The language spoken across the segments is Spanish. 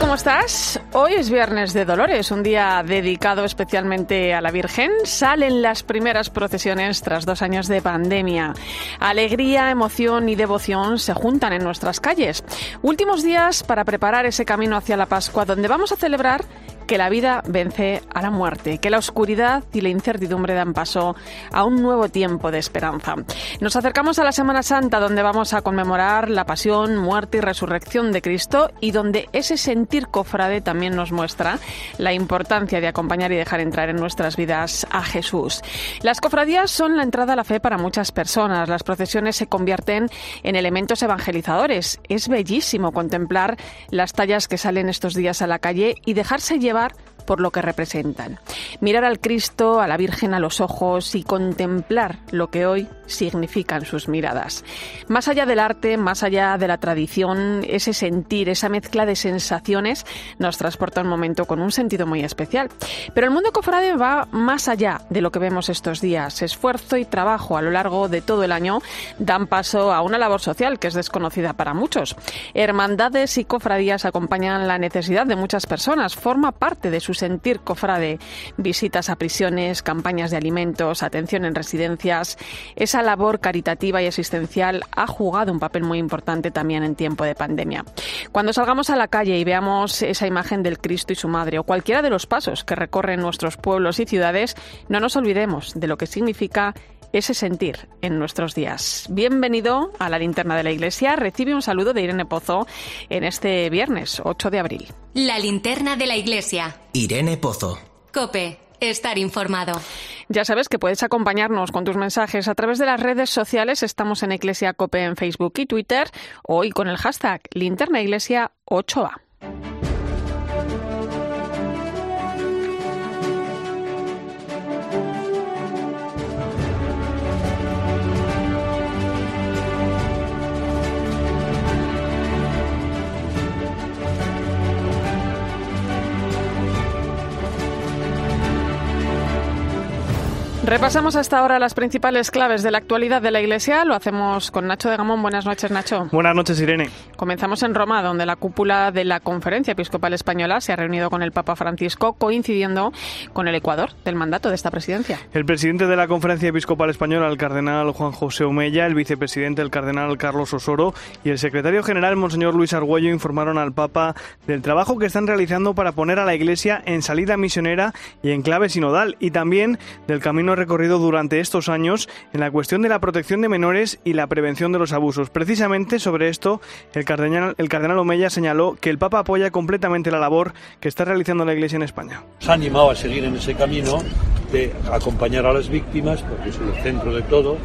¿Cómo estás? Hoy es Viernes de Dolores, un día dedicado especialmente a la Virgen. Salen las primeras procesiones tras dos años de pandemia. Alegría, emoción y devoción se juntan en nuestras calles. Últimos días para preparar ese camino hacia la Pascua, donde vamos a celebrar que la vida vence a la muerte, que la oscuridad y la incertidumbre dan paso a un nuevo tiempo de esperanza. Nos acercamos a la Semana Santa, donde vamos a conmemorar la pasión, muerte y resurrección de Cristo y donde ese sentir cofrade también nos muestra la importancia de acompañar y dejar entrar en nuestras vidas a Jesús. Las cofradías son la entrada a la fe para muchas personas. Las procesiones se convierten en elementos evangelizadores. Es bellísimo contemplar las tallas que salen estos días a la calle y dejarse llevar llevar por lo que representan. Mirar al Cristo, a la Virgen a los ojos y contemplar lo que hoy significan sus miradas. Más allá del arte, más allá de la tradición, ese sentir, esa mezcla de sensaciones nos transporta un momento con un sentido muy especial. Pero el mundo cofrade va más allá de lo que vemos estos días. Esfuerzo y trabajo a lo largo de todo el año dan paso a una labor social que es desconocida para muchos. Hermandades y cofradías acompañan la necesidad de muchas personas, forma parte de su sentir cofrade, visitas a prisiones, campañas de alimentos, atención en residencias. Esa labor caritativa y asistencial ha jugado un papel muy importante también en tiempo de pandemia. Cuando salgamos a la calle y veamos esa imagen del Cristo y su Madre o cualquiera de los pasos que recorren nuestros pueblos y ciudades, no nos olvidemos de lo que significa ese sentir en nuestros días. Bienvenido a la linterna de la iglesia. Recibe un saludo de Irene Pozo en este viernes 8 de abril. La linterna de la iglesia. Irene Pozo. Cope, estar informado. Ya sabes que puedes acompañarnos con tus mensajes a través de las redes sociales. Estamos en Iglesia Cope en Facebook y Twitter. Hoy con el hashtag linterna iglesia 8A. Repasamos hasta ahora las principales claves de la actualidad de la Iglesia. Lo hacemos con Nacho de Gamón. Buenas noches, Nacho. Buenas noches, Irene. Comenzamos en Roma, donde la cúpula de la Conferencia Episcopal Española se ha reunido con el Papa Francisco, coincidiendo con el Ecuador del mandato de esta presidencia. El presidente de la Conferencia Episcopal Española, el cardenal Juan José Omeya, el vicepresidente, el cardenal Carlos Osoro y el secretario general, Monseñor Luis Argüello, informaron al Papa del trabajo que están realizando para poner a la Iglesia en salida misionera y en clave sinodal, y también del camino recorrido durante estos años en la cuestión de la protección de menores y la prevención de los abusos. Precisamente sobre esto, el cardenal, el cardenal Omeya señaló que el Papa apoya completamente la labor que está realizando la Iglesia en España. Se ha animado a seguir en ese camino de acompañar a las víctimas, porque es el centro de todo,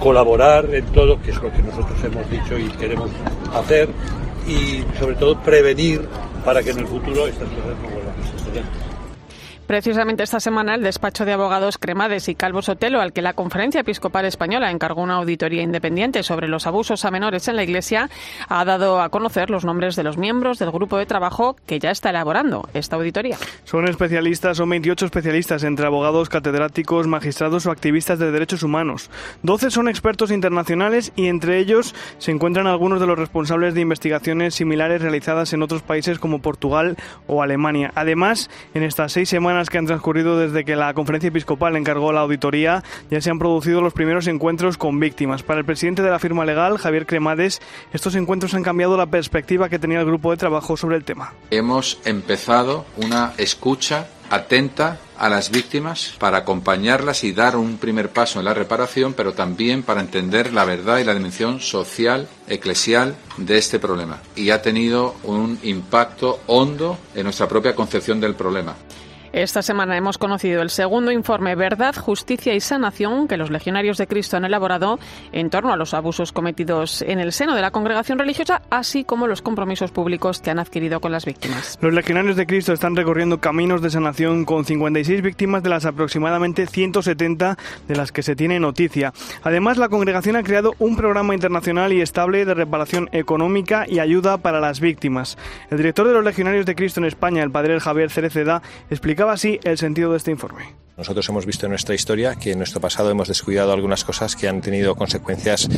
colaborar en todo, que es lo que nosotros hemos dicho y queremos hacer, y sobre todo prevenir para que en el futuro estas cosas no vuelvan a suceder. Precisamente esta semana el despacho de abogados Cremades y Calvo Sotelo, al que la Conferencia Episcopal Española encargó una auditoría independiente sobre los abusos a menores en la Iglesia, ha dado a conocer los nombres de los miembros del grupo de trabajo que ya está elaborando esta auditoría. Son especialistas, son 28 especialistas entre abogados, catedráticos, magistrados o activistas de derechos humanos. 12 son expertos internacionales y entre ellos se encuentran algunos de los responsables de investigaciones similares realizadas en otros países como Portugal o Alemania. Además, en estas seis semanas que han transcurrido desde que la conferencia episcopal encargó la auditoría, ya se han producido los primeros encuentros con víctimas. Para el presidente de la firma legal, Javier Cremades, estos encuentros han cambiado la perspectiva que tenía el grupo de trabajo sobre el tema. Hemos empezado una escucha atenta a las víctimas para acompañarlas y dar un primer paso en la reparación, pero también para entender la verdad y la dimensión social, eclesial de este problema. Y ha tenido un impacto hondo en nuestra propia concepción del problema. Esta semana hemos conocido el segundo informe Verdad, Justicia y Sanación que los legionarios de Cristo han elaborado en torno a los abusos cometidos en el seno de la congregación religiosa, así como los compromisos públicos que han adquirido con las víctimas. Los legionarios de Cristo están recorriendo caminos de sanación con 56 víctimas de las aproximadamente 170 de las que se tiene noticia. Además, la congregación ha creado un programa internacional y estable de reparación económica y ayuda para las víctimas. El director de los legionarios de Cristo en España, el padre Javier Cereceda, explicaba así el sentido de este informe. Nosotros hemos visto en nuestra historia que en nuestro pasado hemos descuidado algunas cosas que han tenido consecuencias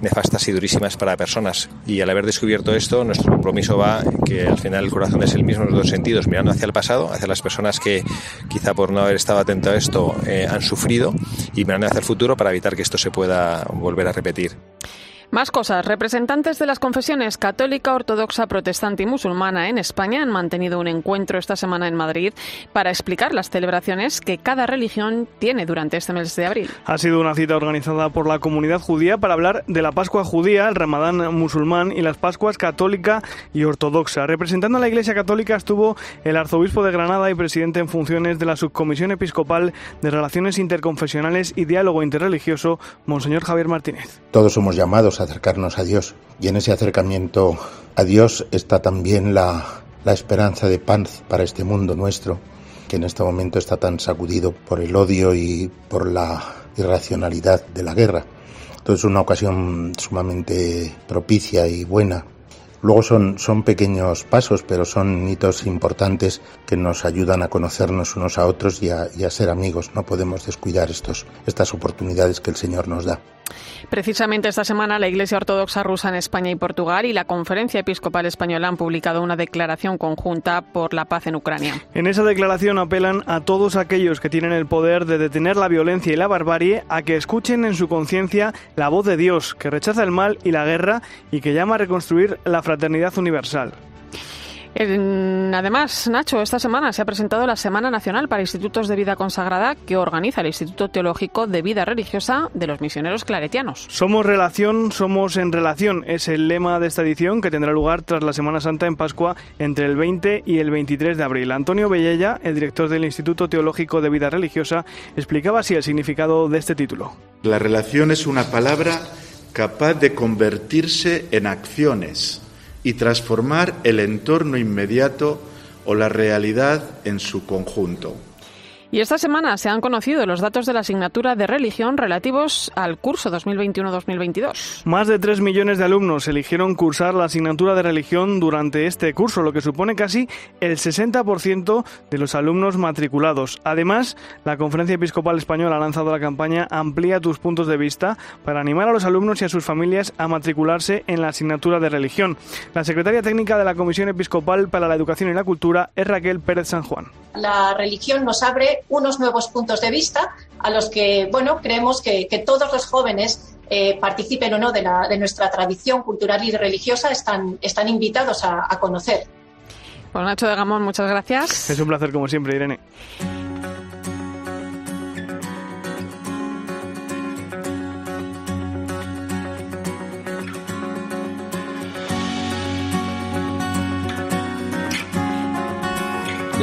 nefastas y durísimas para personas. Y al haber descubierto esto, nuestro compromiso va que al final el corazón es el mismo en los dos sentidos, mirando hacia el pasado, hacia las personas que quizá por no haber estado atento a esto eh, han sufrido y mirando hacia el futuro para evitar que esto se pueda volver a repetir. Más cosas. Representantes de las confesiones católica, ortodoxa, protestante y musulmana en España han mantenido un encuentro esta semana en Madrid para explicar las celebraciones que cada religión tiene durante este mes de abril. Ha sido una cita organizada por la comunidad judía para hablar de la Pascua judía, el Ramadán musulmán y las Pascuas católica y ortodoxa. Representando a la Iglesia Católica estuvo el arzobispo de Granada y presidente en funciones de la Subcomisión Episcopal de Relaciones Interconfesionales y Diálogo Interreligioso, Monseñor Javier Martínez. Todos somos llamados a acercarnos a Dios. Y en ese acercamiento a Dios está también la, esperanza de paz para este mundo nuestro, que en este momento está tan sacudido por el odio y por la irracionalidad de la guerra. Entonces es una ocasión sumamente propicia y buena. Luego son, son pequeños pasos, pero son hitos importantes que nos ayudan a conocernos unos a otros y a, y a ser amigos. No podemos descuidar estos, estas oportunidades que el Señor nos da. Precisamente esta semana la Iglesia Ortodoxa rusa en España y Portugal y la Conferencia Episcopal Española han publicado una declaración conjunta por la paz en Ucrania. En esa declaración apelan a todos aquellos que tienen el poder de detener la violencia y la barbarie a que escuchen en su conciencia la voz de Dios, que rechaza el mal y la guerra y que llama a reconstruir la fraternidad universal. Además, Nacho, esta semana se ha presentado la Semana Nacional para Institutos de Vida Consagrada que organiza el Instituto Teológico de Vida Religiosa de los Misioneros Claretianos. Somos relación, somos en relación. Es el lema de esta edición que tendrá lugar tras la Semana Santa en Pascua entre el 20 y el 23 de abril. Antonio Bellella, el director del Instituto Teológico de Vida Religiosa, explicaba así el significado de este título. La relación es una palabra capaz de convertirse en acciones y transformar el entorno inmediato o la realidad en su conjunto. Y esta semana se han conocido los datos de la asignatura de religión relativos al curso 2021-2022. Más de 3 millones de alumnos eligieron cursar la asignatura de religión durante este curso, lo que supone casi el 60% de los alumnos matriculados. Además, la Conferencia Episcopal Española ha lanzado la campaña Amplía tus puntos de vista para animar a los alumnos y a sus familias a matricularse en la asignatura de religión. La secretaria técnica de la Comisión Episcopal para la Educación y la Cultura es Raquel Pérez San Juan. La religión nos abre unos nuevos puntos de vista a los que, bueno, creemos que, que todos los jóvenes eh, participen o no de, la, de, nuestra tradición cultural y religiosa están, están invitados a, a conocer. Pues Nacho de Gamón, muchas gracias. Es un placer como siempre, Irene.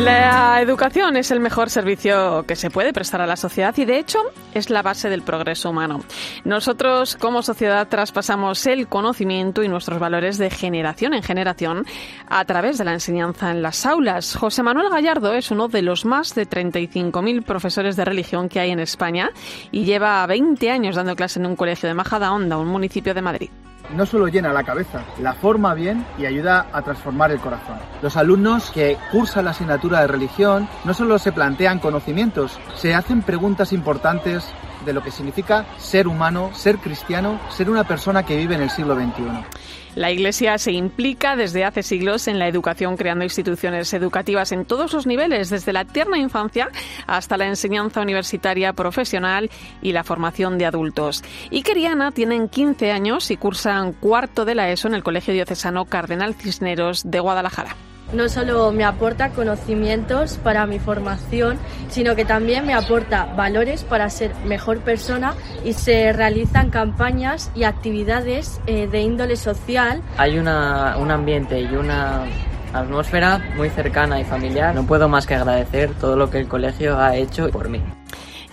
La educación es el mejor servicio que se puede prestar a la sociedad y de hecho es la base del progreso humano. Nosotros como sociedad traspasamos el conocimiento y nuestros valores de generación en generación a través de la enseñanza en las aulas. José Manuel Gallardo es uno de los más de 35.000 profesores de religión que hay en España y lleva 20 años dando clase en un colegio de Majadahonda, un municipio de Madrid no solo llena la cabeza, la forma bien y ayuda a transformar el corazón. Los alumnos que cursan la asignatura de religión no solo se plantean conocimientos, se hacen preguntas importantes de lo que significa ser humano, ser cristiano, ser una persona que vive en el siglo XXI. La Iglesia se implica desde hace siglos en la educación, creando instituciones educativas en todos los niveles, desde la tierna infancia hasta la enseñanza universitaria profesional y la formación de adultos. Y Ana tienen 15 años y cursan cuarto de la ESO en el Colegio Diocesano Cardenal Cisneros de Guadalajara no solo me aporta conocimientos para mi formación, sino que también me aporta valores para ser mejor persona y se realizan campañas y actividades eh, de índole social. Hay una, un ambiente y una atmósfera muy cercana y familiar. No puedo más que agradecer todo lo que el colegio ha hecho por mí.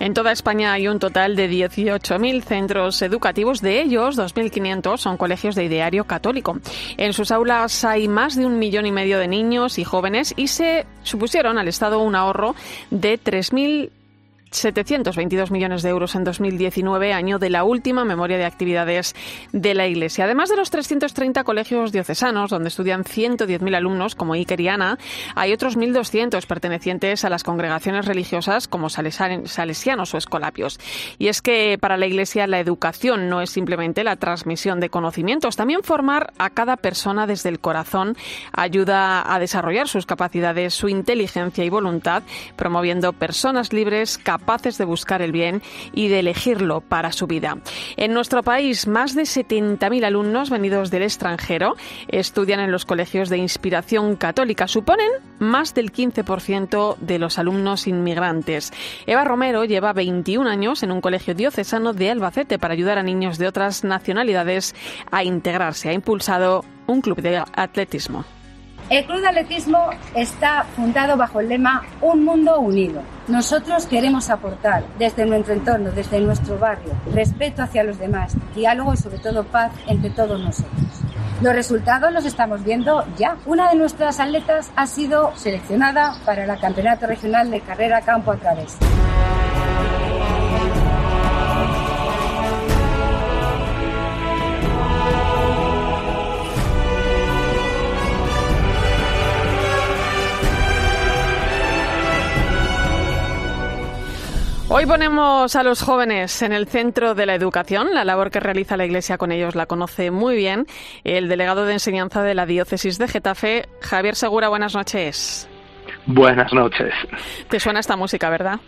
En toda España hay un total de 18.000 centros educativos, de ellos 2.500 son colegios de ideario católico. En sus aulas hay más de un millón y medio de niños y jóvenes y se supusieron al Estado un ahorro de 3.000 722 millones de euros en 2019, año de la última memoria de actividades de la Iglesia. Además de los 330 colegios diocesanos, donde estudian 110.000 alumnos, como Iker y Ana, hay otros 1.200 pertenecientes a las congregaciones religiosas, como salesianos o escolapios. Y es que para la Iglesia la educación no es simplemente la transmisión de conocimientos, también formar a cada persona desde el corazón ayuda a desarrollar sus capacidades, su inteligencia y voluntad, promoviendo personas libres, capaces capaces de buscar el bien y de elegirlo para su vida. En nuestro país, más de 70.000 alumnos venidos del extranjero estudian en los colegios de inspiración católica. Suponen más del 15% de los alumnos inmigrantes. Eva Romero lleva 21 años en un colegio diocesano de Albacete para ayudar a niños de otras nacionalidades a integrarse. Ha impulsado un club de atletismo. El Club de Atletismo está fundado bajo el lema Un Mundo Unido. Nosotros queremos aportar desde nuestro entorno, desde nuestro barrio, respeto hacia los demás, diálogo y sobre todo paz entre todos nosotros. Los resultados los estamos viendo ya. Una de nuestras atletas ha sido seleccionada para el Campeonato Regional de Carrera Campo a Través. Hoy ponemos a los jóvenes en el centro de la educación. La labor que realiza la Iglesia con ellos la conoce muy bien el delegado de enseñanza de la diócesis de Getafe, Javier Segura. Buenas noches. Buenas noches. Te suena esta música, ¿verdad?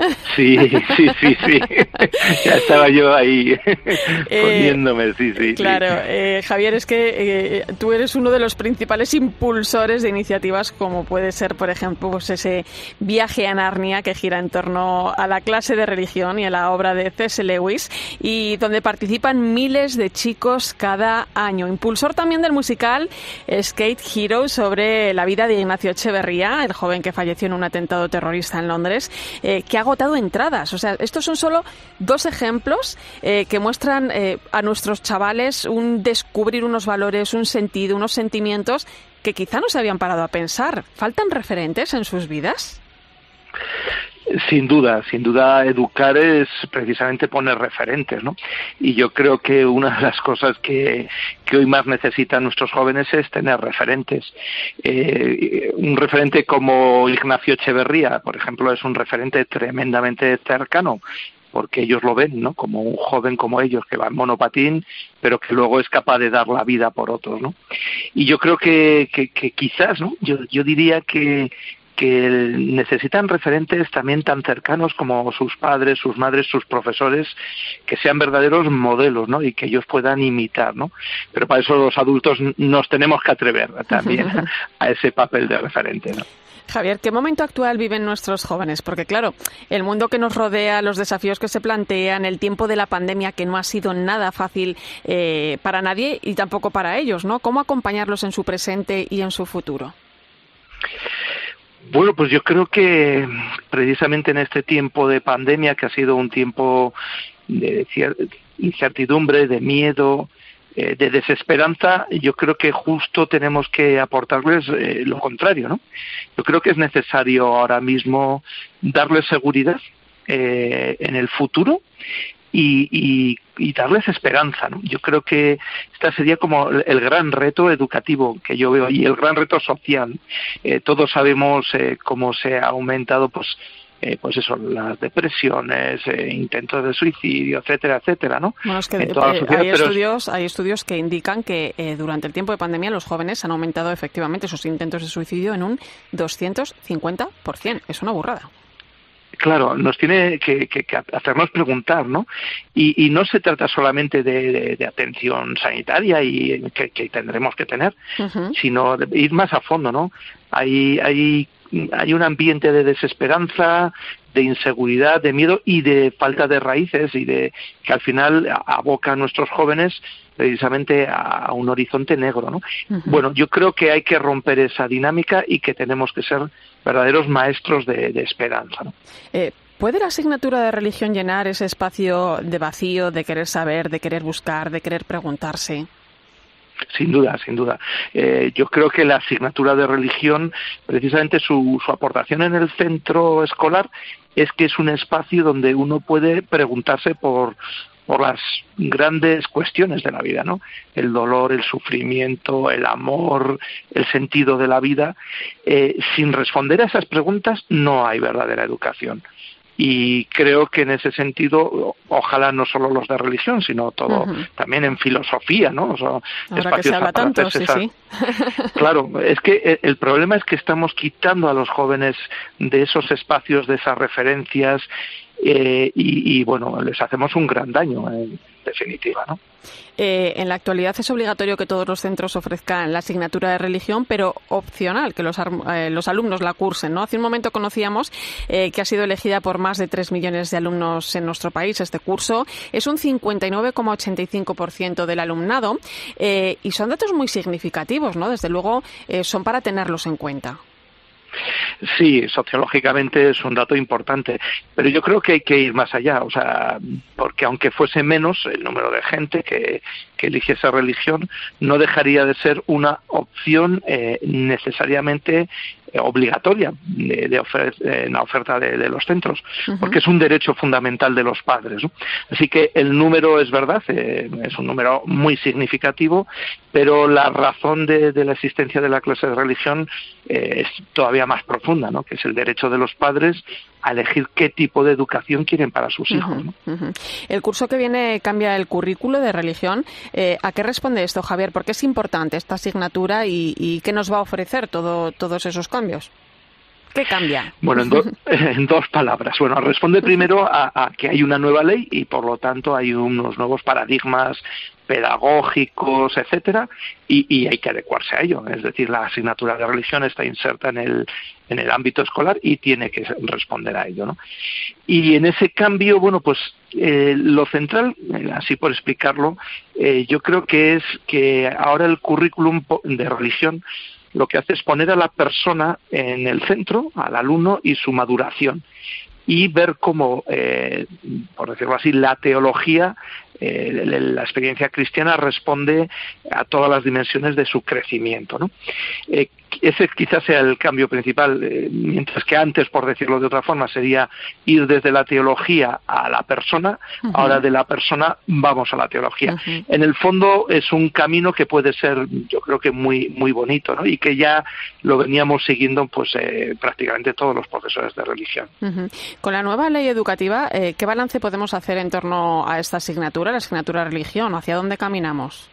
Sí, sí, sí, sí. ya estaba yo ahí eh, poniéndome, sí, sí. Claro, eh, Javier, es que eh, tú eres uno de los principales impulsores de iniciativas como puede ser, por ejemplo, pues ese viaje a Narnia que gira en torno a la clase de religión y a la obra de C.S. Lewis y donde participan miles de chicos cada año. Impulsor también del musical Skate Hero sobre la vida de Ignacio Echeverría, el joven que falleció en un atentado terrorista en Londres, que ha agotado entradas. O sea, estos son solo dos ejemplos eh, que muestran eh, a nuestros chavales un descubrir unos valores, un sentido, unos sentimientos que quizá no se habían parado a pensar. ¿Faltan referentes en sus vidas? Sin duda, sin duda, educar es precisamente poner referentes, ¿no? Y yo creo que una de las cosas que, que hoy más necesitan nuestros jóvenes es tener referentes. Eh, un referente como Ignacio Echeverría, por ejemplo, es un referente tremendamente cercano porque ellos lo ven, ¿no? Como un joven como ellos que va en monopatín, pero que luego es capaz de dar la vida por otros, ¿no? Y yo creo que, que, que quizás, ¿no? Yo, yo diría que, que necesitan referentes también tan cercanos como sus padres, sus madres, sus profesores, que sean verdaderos modelos, ¿no? Y que ellos puedan imitar, ¿no? Pero para eso los adultos nos tenemos que atrever también a ese papel de referente, ¿no? Javier, ¿qué momento actual viven nuestros jóvenes? Porque claro, el mundo que nos rodea, los desafíos que se plantean, el tiempo de la pandemia que no ha sido nada fácil eh, para nadie y tampoco para ellos, ¿no? ¿Cómo acompañarlos en su presente y en su futuro? Bueno, pues yo creo que precisamente en este tiempo de pandemia, que ha sido un tiempo de incertidumbre, de miedo, eh, de desesperanza, yo creo que justo tenemos que aportarles eh, lo contrario, ¿no? Yo creo que es necesario ahora mismo darles seguridad eh, en el futuro y, y, darles esperanza. ¿no? Yo creo que este sería como el gran reto educativo que yo veo y el gran reto social. Eh, todos sabemos eh, cómo se ha aumentado pues eh, pues eso, las depresiones, eh, intentos de suicidio, etcétera, etcétera, ¿no? Bueno, es que hay, estudios, hay estudios que indican que durante el tiempo de pandemia los jóvenes han aumentado efectivamente sus intentos de suicidio en un 250%. Es una burrada claro, nos tiene que, hacernos preguntar, ¿no? Y, no se trata solamente de, atención sanitaria y que, tendremos que tener, sino de ir más a fondo, ¿no? Hay, hay hay un ambiente de desesperanza, de inseguridad, de miedo y de falta de raíces y de que al final aboca a nuestros jóvenes precisamente a, un horizonte negro. ¿no? Bueno, yo creo que hay que romper esa dinámica y que tenemos que ser verdaderos maestros de, esperanza. ¿no? Eh, ¿Puede la asignatura de religión llenar ese espacio de vacío, de querer saber, de querer buscar, de querer preguntarse? Sin duda, sin duda. Eh, yo creo que la asignatura de religión, precisamente su, su aportación en el centro escolar es que es un espacio donde uno puede preguntarse por, por las grandes cuestiones de la vida, ¿no? El dolor, el sufrimiento, el amor, el sentido de la vida. Eh, sin responder a esas preguntas no hay verdadera educación y creo que en ese sentido ojalá no solo los de religión sino todo también en filosofía no Ahora que se habla tanto sí, sí. claro es que el problema es que estamos quitando a los jóvenes de esos espacios de esas referencias eh, y, bueno, les hacemos un gran daño, en definitiva, ¿no? Eh, en la actualidad es obligatorio que todos los centros ofrezcan la asignatura de religión, pero opcional que los, eh, los alumnos la cursen. ¿no? Hace un momento conocíamos que ha sido elegida por más de 3 millones de alumnos en nuestro país este curso. Es un 59,85% del alumnado y son datos muy significativos, ¿no? Desde luego son para tenerlos en cuenta. Sí, sociológicamente es un dato importante, pero yo creo que hay que ir más allá, o sea, porque aunque fuese menos el número de gente que, que elige esa religión, no dejaría de ser una opción eh, necesariamente obligatoria de, de en la oferta de, los centros, porque es un derecho fundamental de los padres. Así que el número es verdad, eh, es un número muy significativo, pero la razón de, la existencia de la clase de religión es todavía más profunda, ¿no? que es el derecho de los padres a elegir qué tipo de educación quieren para sus hijos. El curso que viene cambia el currículo de religión. Eh, ¿A qué responde esto, Javier? ¿Por qué es importante esta asignatura y, qué nos va a ofrecer todo, todos esos cambios? ¿Qué cambia? Bueno, en, dos palabras. Bueno, responde primero a, que hay una nueva ley y por lo tanto hay unos nuevos paradigmas pedagógicos, etcétera, y, hay que adecuarse a ello. Es decir, la asignatura de religión está inserta en el, en el ámbito escolar y tiene que responder a ello. ¿no? Y en ese cambio, bueno, pues eh, lo central, eh, así por explicarlo, eh, yo creo que es que ahora el currículum de religión lo que hace es poner a la persona en el centro, al alumno y su maduración y ver cómo, por decirlo así, la teología eh, la experiencia cristiana responde a todas las dimensiones de su crecimiento. ¿no? Eh, ese quizás sea el cambio principal, eh, mientras que antes, por decirlo de otra forma, sería ir desde la teología a la persona, ahora de la persona vamos a la teología. En el fondo es un camino que puede ser, yo creo que muy muy bonito, ¿no? Y que ya lo veníamos siguiendo, pues prácticamente todos los profesores de religión. Con la nueva ley educativa, ¿qué balance podemos hacer en torno a esta asignatura? La asignatura religión? ¿Hacia dónde caminamos?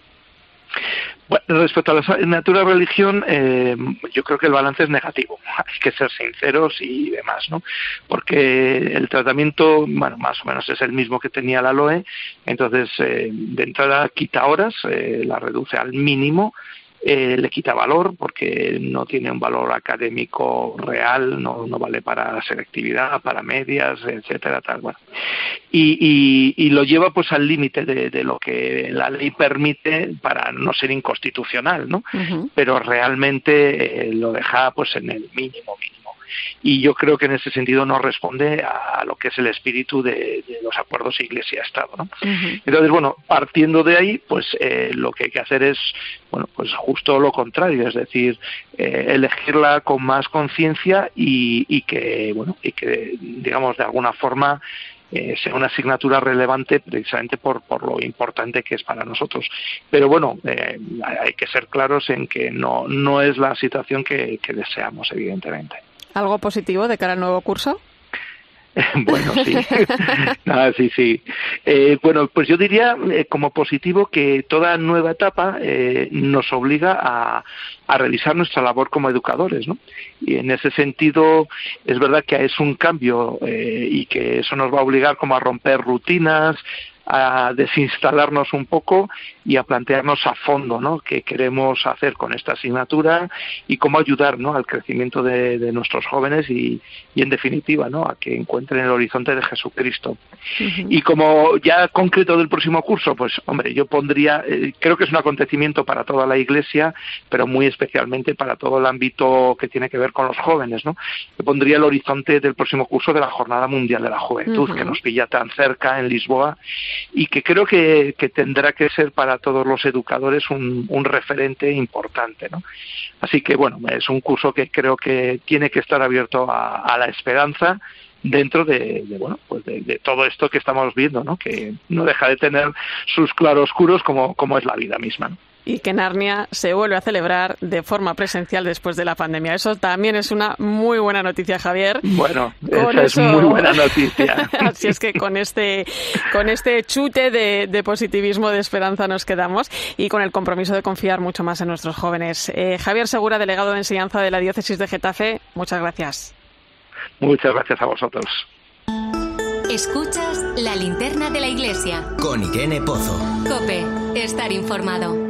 Bueno, respecto a la asignatura religión, eh, yo creo que el balance es negativo. Hay que ser sinceros y demás, ¿no? Porque el tratamiento, bueno, más o menos es el mismo que tenía la LOE. Entonces, eh, de entrada quita horas, eh, la reduce al mínimo eh, le quita valor porque no tiene un valor académico real, no, no vale para selectividad, para medias, etcétera, tal. Bueno. Y, y, lo lleva pues al límite de, de, lo que la ley permite para no ser inconstitucional, ¿no? Pero realmente eh, lo deja pues en el mínimo mínimo y yo creo que en ese sentido no responde a lo que es el espíritu de, los acuerdos Iglesia-Estado. ¿no? Entonces, bueno, partiendo de ahí, pues eh, lo que hay que hacer es, bueno, pues justo lo contrario, es decir, eh, elegirla con más conciencia y, y que, bueno, y que, digamos, de alguna forma eh, sea una asignatura relevante precisamente por, por lo importante que es para nosotros. Pero bueno, eh, hay que ser claros en que no, no es la situación que deseamos, evidentemente. ¿Algo positivo de cara al nuevo curso? bueno, sí. ah, sí, sí. Eh, bueno, pues yo diría eh, como positivo que toda nueva etapa eh, nos obliga a, a, revisar nuestra labor como educadores, ¿no? Y en ese sentido es verdad que es un cambio y que eso nos va a obligar como a romper rutinas, a desinstalarnos un poco y a plantearnos a fondo ¿no? qué queremos hacer con esta asignatura y cómo ayudar ¿no? al crecimiento de, nuestros jóvenes y, y, en definitiva ¿no? a que encuentren el horizonte de Jesucristo. Y como ya concreto del próximo curso, pues hombre, yo pondría, eh, creo que es un acontecimiento para toda la Iglesia, pero muy especialmente para todo el ámbito que tiene que ver con los jóvenes. ¿no? Yo pondría el horizonte del próximo curso de la Jornada Mundial de la Juventud, que nos pilla tan cerca en Lisboa y que creo que, tendrá que ser para todos los educadores un, referente importante. ¿no? Así que bueno, es un curso que creo que tiene que estar abierto a, la esperanza dentro de, bueno pues de, todo esto que estamos viendo no que no deja de tener sus claroscuros como como es la vida misma. Y que Narnia se vuelve a celebrar de forma presencial después de la pandemia. Eso también es una muy buena noticia, Javier. Bueno, esa es muy buena noticia. Así es que con este, con este chute de, positivismo, de esperanza nos quedamos y con el compromiso de confiar mucho más en nuestros jóvenes. Eh, Javier Segura, delegado de enseñanza de la Diócesis de Getafe, muchas gracias. Muchas gracias a vosotros. Escuchas la linterna de la iglesia. Con Irene Pozo. Cope, estar informado.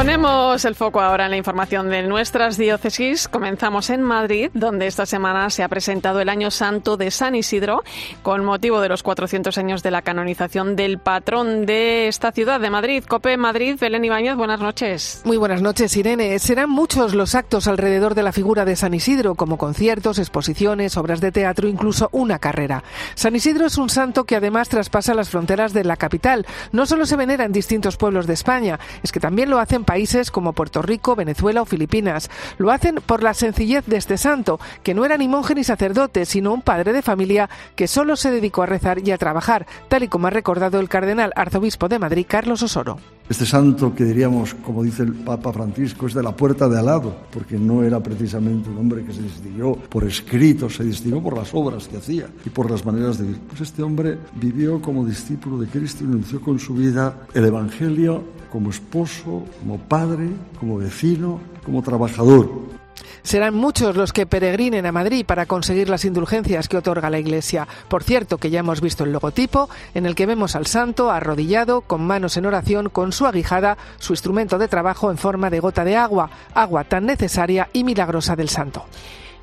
Ponemos el foco ahora en la información de nuestras diócesis. Comenzamos en Madrid, donde esta semana se ha presentado el Año Santo de San Isidro, con motivo de los 400 años de la canonización del patrón de esta ciudad de Madrid. Cope Madrid, Belén Ibáñez, buenas noches. Muy buenas noches, Irene. Serán muchos los actos alrededor de la figura de San Isidro, como conciertos, exposiciones, obras de teatro, incluso una carrera. San Isidro es un santo que además traspasa las fronteras de la capital. No solo se venera en distintos pueblos de España, es que también lo hacen países como Puerto Rico, Venezuela o Filipinas. Lo hacen por la sencillez de este santo, que no era ni monje ni sacerdote, sino un padre de familia que solo se dedicó a rezar y a trabajar, tal y como ha recordado el cardenal arzobispo de Madrid, Carlos Osoro. Este santo que diríamos, como dice el Papa Francisco, es de la puerta de al lado, porque no era precisamente un hombre que se distinguió por escrito, se distinguió por las obras que hacía y por las maneras de vivir. Pues este hombre vivió como discípulo de Cristo y anunció con su vida el Evangelio como esposo, como padre, como vecino, como trabajador. Serán muchos los que peregrinen a Madrid para conseguir las indulgencias que otorga la Iglesia. Por cierto, que ya hemos visto el logotipo en el que vemos al santo arrodillado, con manos en oración, con su aguijada, su instrumento de trabajo en forma de gota de agua, agua tan necesaria y milagrosa del santo.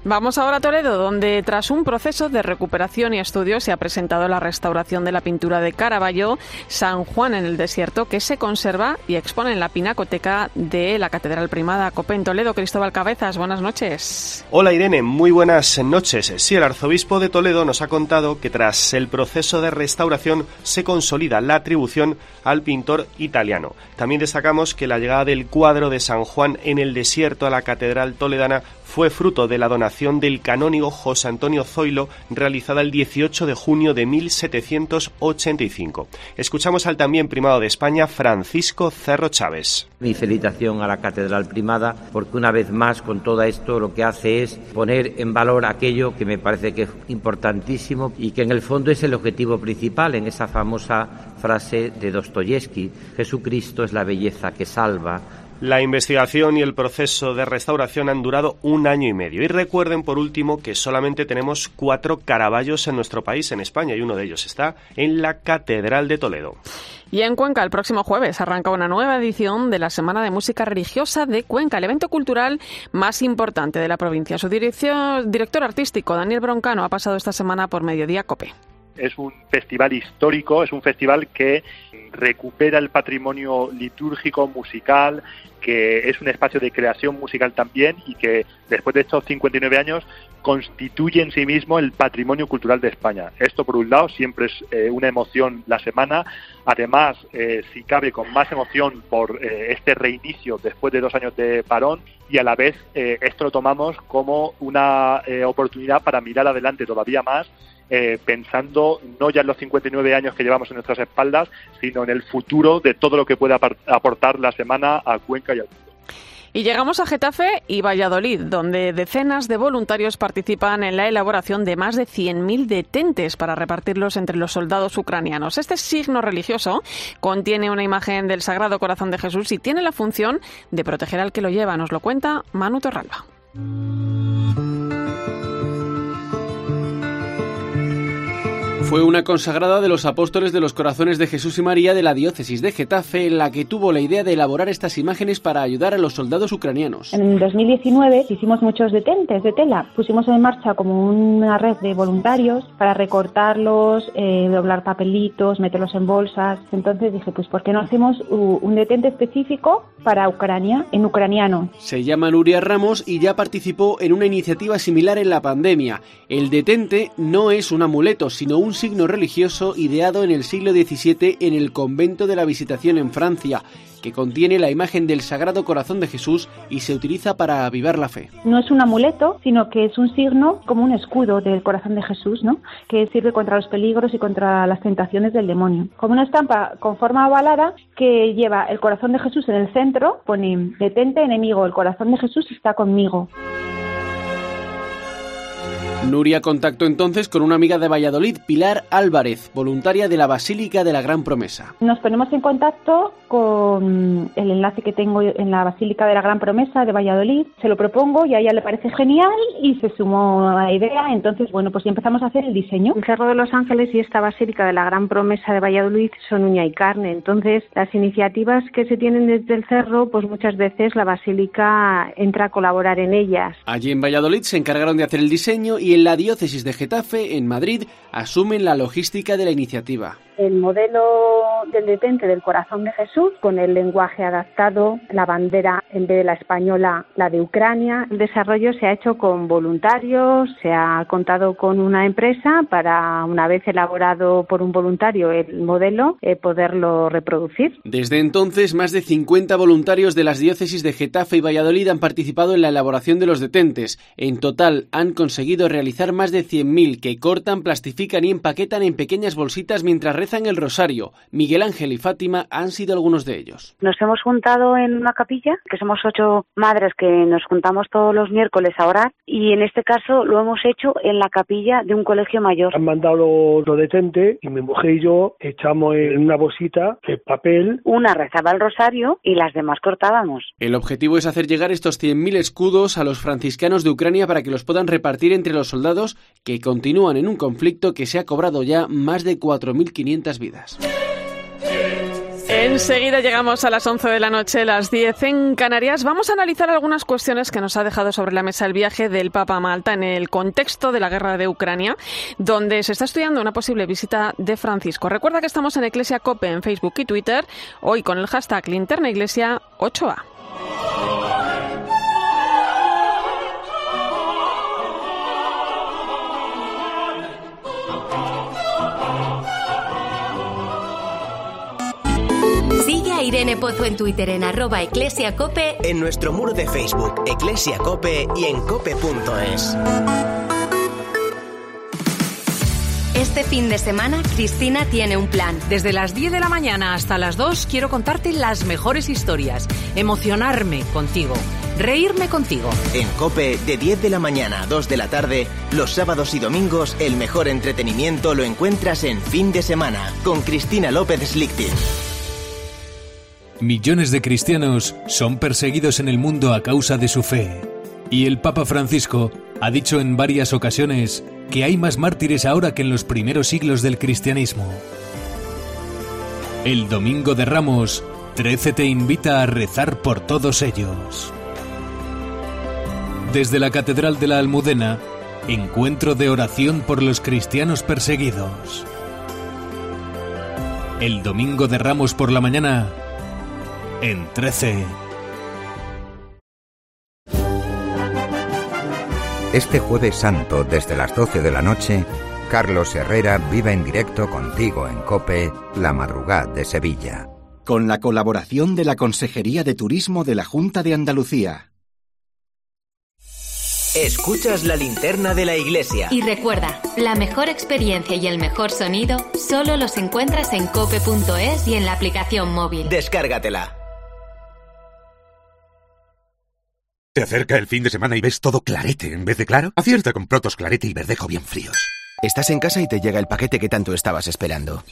Vamos ahora a Toledo, donde tras un proceso de recuperación y estudio se ha presentado la restauración de la pintura de Caravaggio San Juan en el desierto, que se conserva y expone en la pinacoteca de la Catedral Primada Cope en Toledo. Cristóbal Cabezas, buenas noches. Hola Irene, muy buenas noches. Sí, el arzobispo de Toledo nos ha contado que tras el proceso de restauración se consolida la atribución al pintor italiano. También destacamos que la llegada del cuadro de San Juan en el desierto a la Catedral Toledana fue fruto de la donación del canónigo José Antonio Zoilo realizada el 18 de junio de 1785. Escuchamos al también primado de España Francisco Cerro Chávez. Mi felicitación a la Catedral Primada porque una vez más con todo esto lo que hace es poner en valor aquello que me parece que es importantísimo y que en el fondo es el objetivo principal en esa famosa frase de Dostoyevsky, Jesucristo es la belleza que salva, la investigación y el proceso de restauración han durado un año y medio. Y recuerden, por último, que solamente tenemos cuatro caraballos en nuestro país, en España, y uno de ellos está en la Catedral de Toledo. Y en Cuenca, el próximo jueves, arranca una nueva edición de la Semana de Música Religiosa de Cuenca, el evento cultural más importante de la provincia. Su director artístico, Daniel Broncano, ha pasado esta semana por Mediodía Cope es un festival histórico, es un festival que recupera el patrimonio litúrgico, musical, que es un espacio de creación musical también y que después de estos 59 años constituye en sí mismo el patrimonio cultural de España. Esto, por un lado, siempre es eh, una emoción la semana. Además, eh, si cabe, con más emoción por eh, este reinicio después de dos años de parón y a la vez esto lo tomamos como una oportunidad para mirar adelante todavía más eh, pensando no ya en los 59 años que llevamos en nuestras espaldas, sino en el futuro de todo lo que puede aportar la semana a Cuenca y al mundo. Y llegamos a Getafe y Valladolid, donde decenas de voluntarios participan en la elaboración de más de 100.000 detentes para repartirlos entre los soldados ucranianos. Este signo religioso contiene una imagen del Sagrado Corazón de Jesús y tiene la función de proteger al que lo lleva. Nos lo cuenta Manu Torralba. Fue una consagrada de los apóstoles de los corazones de Jesús y María de la diócesis de Getafe la que tuvo la idea de elaborar estas imágenes para ayudar a los soldados ucranianos. En 2019 hicimos muchos detentes de tela. Pusimos en marcha como una red de voluntarios para recortarlos, eh, doblar papelitos, meterlos en bolsas. Entonces dije, pues ¿por qué no hacemos un detente específico para Ucrania en ucraniano? Se llama Nuria Ramos y ya participó en una iniciativa similar en la pandemia. El detente no es un amuleto, sino un signo religioso ideado en el siglo XVII en el convento de la Visitación en Francia, que contiene la imagen del Sagrado Corazón de Jesús y se utiliza para avivar la fe. No es un amuleto, sino que es un signo como un escudo del corazón de Jesús, ¿no? que sirve contra los peligros y contra las tentaciones del demonio. Como una estampa con forma ovalada que lleva el corazón de Jesús en el centro, pone detente enemigo, el corazón de Jesús está conmigo. Nuria contactó entonces con una amiga de Valladolid, Pilar Álvarez, voluntaria de la Basílica de la Gran Promesa. Nos ponemos en contacto con el enlace que tengo en la Basílica de la Gran Promesa de Valladolid, se lo propongo y a ella le parece genial y se sumó a la idea, entonces bueno, pues empezamos a hacer el diseño. El Cerro de los Ángeles y esta Basílica de la Gran Promesa de Valladolid son uña y carne, entonces las iniciativas que se tienen desde el cerro, pues muchas veces la Basílica entra a colaborar en ellas. Allí en Valladolid se encargaron de hacer el diseño y en la diócesis de Getafe, en Madrid, asumen la logística de la iniciativa el modelo del detente del corazón de Jesús con el lenguaje adaptado, la bandera en vez de la española, la de Ucrania. El desarrollo se ha hecho con voluntarios, se ha contado con una empresa para, una vez elaborado por un voluntario el modelo, eh, poderlo reproducir. Desde entonces, más de 50 voluntarios de las diócesis de Getafe y Valladolid han participado en la elaboración de los detentes. En total, han conseguido realizar más de 100.000 que cortan, plastifican y empaquetan en pequeñas bolsitas mientras en el Rosario. Miguel Ángel y Fátima han sido algunos de ellos. Nos hemos juntado en una capilla, que somos ocho madres que nos juntamos todos los miércoles a orar, y en este caso lo hemos hecho en la capilla de un colegio mayor. Han mandado los detentes y mi mujer y yo echamos en una bolsita el papel. Una rezaba el rosario y las demás cortábamos. El objetivo es hacer llegar estos 100.000 escudos a los franciscanos de Ucrania para que los puedan repartir entre los soldados que continúan en un conflicto que se ha cobrado ya más de 4.500 vidas. Enseguida llegamos a las 11 de la noche, las 10 en Canarias. Vamos a analizar algunas cuestiones que nos ha dejado sobre la mesa el viaje del Papa Malta en el contexto de la guerra de Ucrania, donde se está estudiando una posible visita de Francisco. Recuerda que estamos en Iglesia Cope en Facebook y Twitter, hoy con el hashtag Linterna Iglesia 8A. Irene Pozo en Twitter en arroba eclesiacope, en nuestro muro de Facebook eclesiacope y en cope.es. Este fin de semana, Cristina tiene un plan. Desde las 10 de la mañana hasta las 2 quiero contarte las mejores historias, emocionarme contigo, reírme contigo. En Cope, de 10 de la mañana a 2 de la tarde, los sábados y domingos, el mejor entretenimiento lo encuentras en fin de semana con Cristina López Slichting. Millones de cristianos son perseguidos en el mundo a causa de su fe. Y el Papa Francisco ha dicho en varias ocasiones que hay más mártires ahora que en los primeros siglos del cristianismo. El Domingo de Ramos, 13 te invita a rezar por todos ellos. Desde la Catedral de la Almudena, encuentro de oración por los cristianos perseguidos. El Domingo de Ramos por la mañana, en 13. Este jueves santo, desde las 12 de la noche, Carlos Herrera vive en directo contigo en Cope, La Madrugada de Sevilla. Con la colaboración de la Consejería de Turismo de la Junta de Andalucía. Escuchas la linterna de la iglesia. Y recuerda, la mejor experiencia y el mejor sonido solo los encuentras en cope.es y en la aplicación móvil. Descárgatela. ¿Te acerca el fin de semana y ves todo clarete en vez de claro? Acierta con Protos Clarete y Verdejo bien fríos. Estás en casa y te llega el paquete que tanto estabas esperando.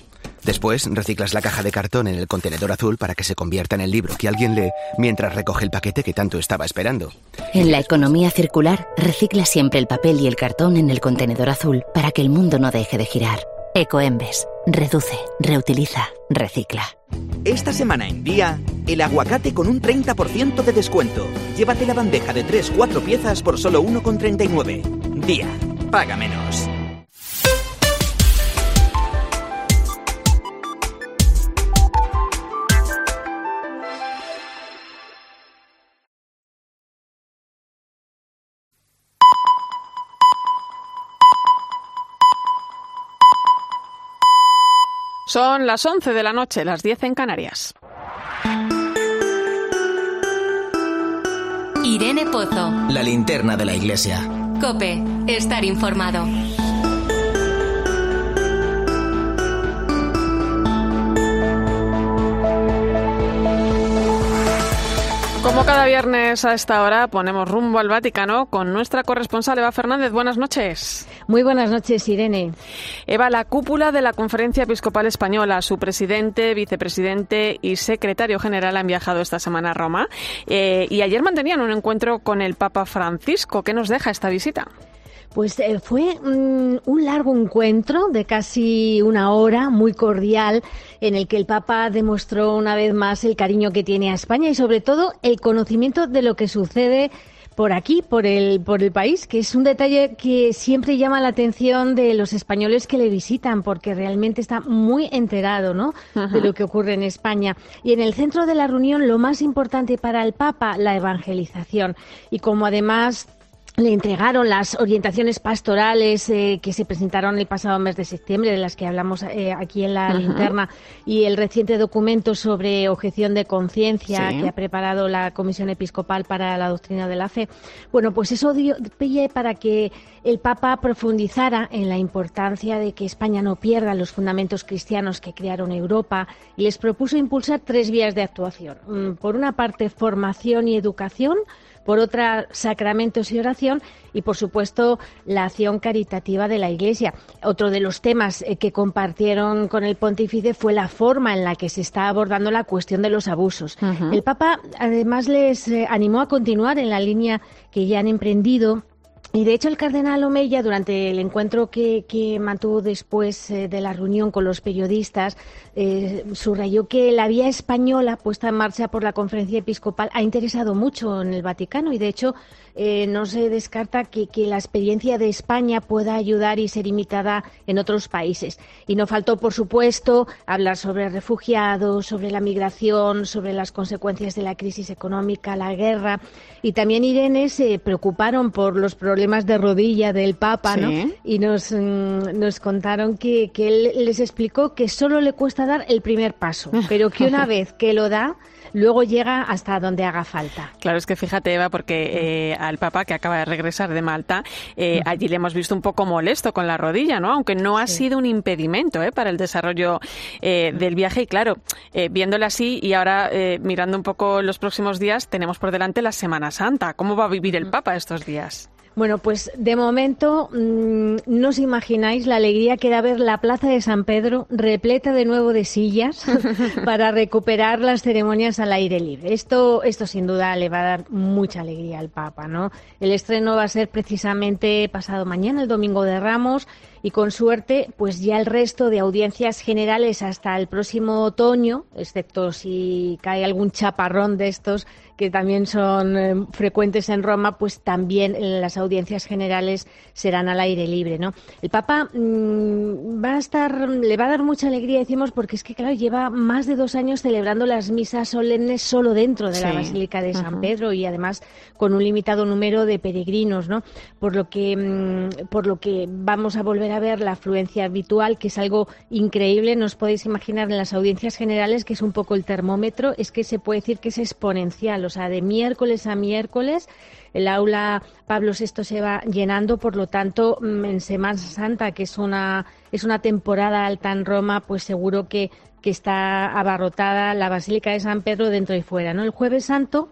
Después reciclas la caja de cartón en el contenedor azul para que se convierta en el libro que alguien lee mientras recoge el paquete que tanto estaba esperando. En la economía circular, recicla siempre el papel y el cartón en el contenedor azul para que el mundo no deje de girar. Ecoembes. Reduce, reutiliza, recicla. Esta semana en Día, el aguacate con un 30% de descuento. Llévate la bandeja de 3-4 piezas por solo 1,39. Día. Paga menos. Son las 11 de la noche, las 10 en Canarias. Irene Pozo. La linterna de la iglesia. Cope. Estar informado. Como cada viernes a esta hora ponemos rumbo al Vaticano con nuestra corresponsal Eva Fernández. Buenas noches. Muy buenas noches, Irene. Eva, la cúpula de la Conferencia Episcopal Española, su presidente, vicepresidente y secretario general han viajado esta semana a Roma eh, y ayer mantenían un encuentro con el Papa Francisco. ¿Qué nos deja esta visita? Pues eh, fue mm, un largo encuentro de casi una hora, muy cordial, en el que el Papa demostró una vez más el cariño que tiene a España y sobre todo el conocimiento de lo que sucede por aquí, por el, por el país, que es un detalle que siempre llama la atención de los españoles que le visitan, porque realmente está muy enterado ¿no? de lo que ocurre en España. Y en el centro de la reunión, lo más importante para el Papa, la evangelización. Y como además le entregaron las orientaciones pastorales eh, que se presentaron el pasado mes de septiembre, de las que hablamos eh, aquí en la linterna, y el reciente documento sobre objeción de conciencia que ha preparado la Comisión Episcopal para la Doctrina de la Fe. Bueno, pues eso dio pie para que el Papa profundizara en la importancia de que España no pierda los fundamentos cristianos que crearon Europa y les propuso impulsar tres vías de actuación. Mm, por una parte, formación y educación por otra, sacramentos y oración y, por supuesto, la acción caritativa de la Iglesia. Otro de los temas eh, que compartieron con el pontífice fue la forma en la que se está abordando la cuestión de los abusos. El Papa, además, les eh, animó a continuar en la línea que ya han emprendido y de hecho el cardenal Omeya, durante el encuentro que, mantuvo después eh, de la reunión con los periodistas, eh, subrayó que la vía española puesta en marcha por la conferencia episcopal ha interesado mucho en el Vaticano y de hecho eh, no se descarta que, la experiencia de España pueda ayudar y ser imitada en otros países. Y no faltó, por supuesto, hablar sobre refugiados, sobre la migración, sobre las consecuencias de la crisis económica, la guerra. Y también Irene se preocuparon por los problemas de rodilla del Papa, ¿no? Y nos, mm, nos contaron que, que él les explicó que solo le cuesta dar el primer paso, pero que una vez que lo da, luego llega hasta donde haga falta. Claro, es que fíjate, Eva, porque eh, al Papa que acaba de regresar de Malta, eh, allí le hemos visto un poco molesto con la rodilla, ¿no? Aunque no ha sido un impedimento ¿eh? para el desarrollo del viaje. Y claro, viéndolo así y ahora mirando un poco los próximos días, tenemos por delante la Semana Santa. ¿Cómo va a vivir el Papa estos días? Bueno, pues de momento mm, no os imagináis la alegría que da ver la plaza de San Pedro repleta de nuevo de sillas para recuperar las ceremonias al aire libre. Esto, esto sin duda le va a dar mucha alegría al Papa, ¿no? El estreno va a ser precisamente pasado mañana, el domingo de Ramos, y con suerte, pues ya el resto de audiencias generales hasta el próximo otoño, excepto si cae algún chaparrón de estos que también son eh, frecuentes en Roma, pues también las audiencias generales serán al aire libre, ¿no? El Papa mm, va a estar, le va a dar mucha alegría, decimos, porque es que claro lleva más de dos años celebrando las misas solemnes solo dentro de la Basílica de San Pedro y además con un limitado número de peregrinos, ¿no? Por lo que, mm, por lo que vamos a volver a ver la afluencia habitual, que es algo increíble. No os podéis imaginar en las audiencias generales, que es un poco el termómetro, es que se puede decir que es exponencial. O sea, de miércoles a miércoles el aula Pablo VI se va llenando, por lo tanto, mm, en Semana Santa, que es una, es una temporada alta en Roma, pues seguro que, que está abarrotada la Basílica de San Pedro dentro y fuera. ¿no? El Jueves Santo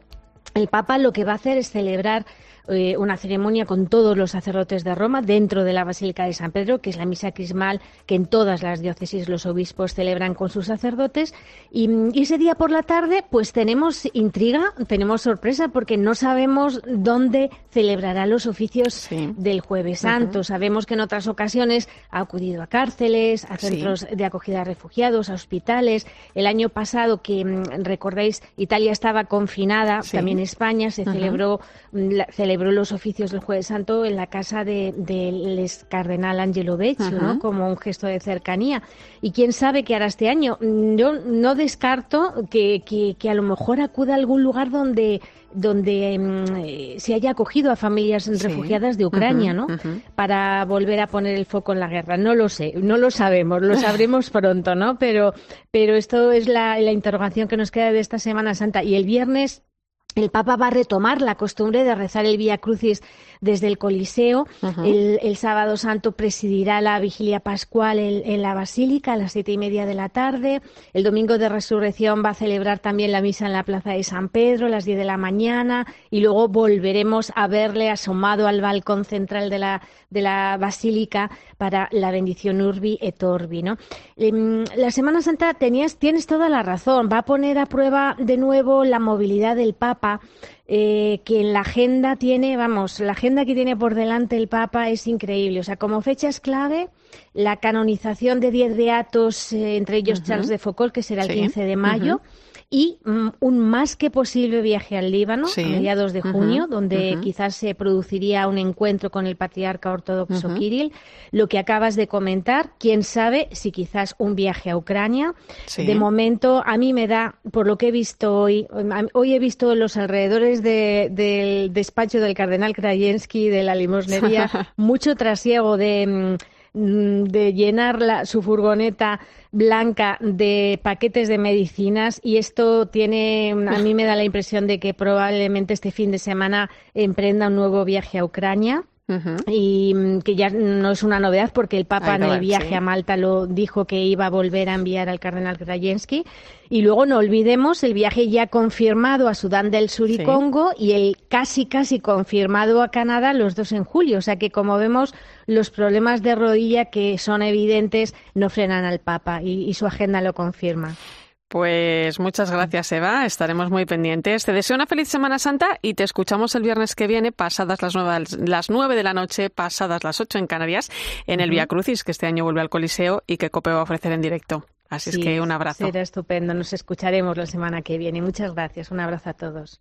el Papa lo que va a hacer es celebrar eh, una ceremonia con todos los sacerdotes de Roma dentro de la Basílica de San Pedro, que es la misa crismal que en todas las diócesis los obispos celebran con sus sacerdotes. Y, ese día por la tarde, pues tenemos intriga, tenemos sorpresa, porque no sabemos dónde celebrará los oficios del Jueves Santo. Sabemos que en otras ocasiones ha acudido a cárceles, a centros de acogida de refugiados, a hospitales. El año pasado, que mm, recordáis, Italia estaba confinada, también España se celebró, mm, la, celebró los oficios del Jueves Santo en la casa del de, cardenal Angelo Beccio, ¿no? como un gesto de cercanía. Y quién sabe qué hará este año. Yo no descarto que, que, a lo mejor acuda a algún lugar donde donde mm, eh, se haya acogido a familias refugiadas de Ucrania, ¿no? Para volver a poner el foco en la guerra. No lo sé, no lo sabemos, lo sabremos pronto, ¿no? Pero, pero esto es la, la interrogación que nos queda de esta Semana Santa. Y el viernes el Papa va a retomar la costumbre de rezar el Vía Crucis desde el Coliseo. el, sábado santo presidirá la vigilia pascual en, la Basílica a las siete y media de la tarde. El domingo de resurrección va a celebrar también la misa en la Plaza de San Pedro a las diez de la mañana y luego volveremos a verle asomado al balcón central de la, de la Basílica para la bendición Urbi et Orbi. ¿no? Em, la Semana Santa tenías, tienes toda la razón. Va a poner a prueba de nuevo la movilidad del Papa eh, que en la agenda tiene, vamos, la agenda que tiene por delante el Papa es increíble. O sea, como fechas clave, la canonización de diez beatos, eh, entre ellos Charles de Foucault, que será el 15 de mayo y mm, un más que posible viaje al Líbano a mediados de junio, donde quizás se produciría un encuentro con el patriarca ortodoxo Kirill. Lo que acabas de comentar, quién sabe si quizás un viaje a Ucrania. De momento, a mí me da, por lo que he visto hoy, hoy he visto en los alrededores del despacho del cardenal Krajewski de la limosnería mucho trasiego de Mm, de llenar su furgoneta blanca de paquetes de medicinas y esto tiene, a mí me da la impresión de que probablemente este fin de semana emprenda un nuevo viaje a Ucrania y mm, que ya no es una novedad porque el Papa en el viaje a Malta lo dijo que iba a volver a enviar al cardenal Krajewski. Y luego no olvidemos el viaje ya confirmado a Sudán del Sur y Congo y el casi casi confirmado a Canadá los dos en julio. O sea que como vemos los problemas de rodilla que son evidentes no frenan al Papa y su agenda lo confirma. Pues muchas gracias, Eva. Estaremos muy pendientes. Te deseo una feliz Semana Santa y te escuchamos el viernes que viene, pasadas las nueve, las nueve de la noche, pasadas las ocho en Canarias, en el Via Crucis, que este año vuelve al Coliseo y que COPE va a ofrecer en directo. Así es que un abrazo. Será estupendo. Nos escucharemos la semana que viene. Muchas gracias. Un abrazo a todos.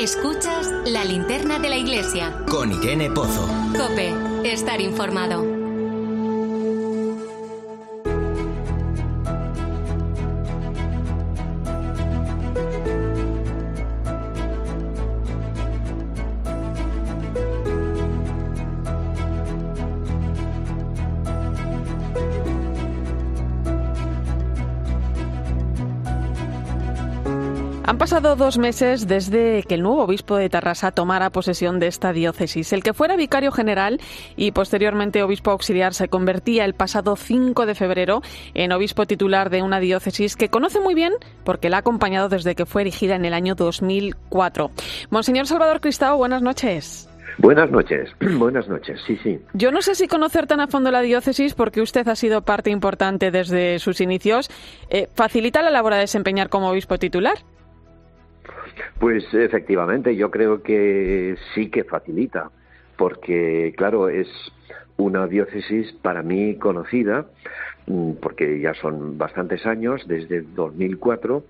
Escuchas la linterna de la iglesia. Con Irene Pozo. COPE. Estar informado. Han pasado dos meses desde que el nuevo obispo de Tarrasa tomara posesión de esta diócesis. El que fuera vicario general y posteriormente obispo auxiliar se convertía el pasado 5 de febrero en obispo titular de una diócesis que conoce muy bien porque la ha acompañado desde que fue erigida en el año 2004. Monseñor Salvador Cristao, buenas noches. Buenas noches, buenas noches, sí, sí. Yo no sé si conocer tan a fondo la diócesis, porque usted ha sido parte importante desde sus inicios, eh, ¿facilita la labor a desempeñar como obispo titular? Pues efectivamente, yo creo que sí que facilita, porque claro, es una diócesis para mí conocida, mm, porque ya son bastantes años, desde 2004,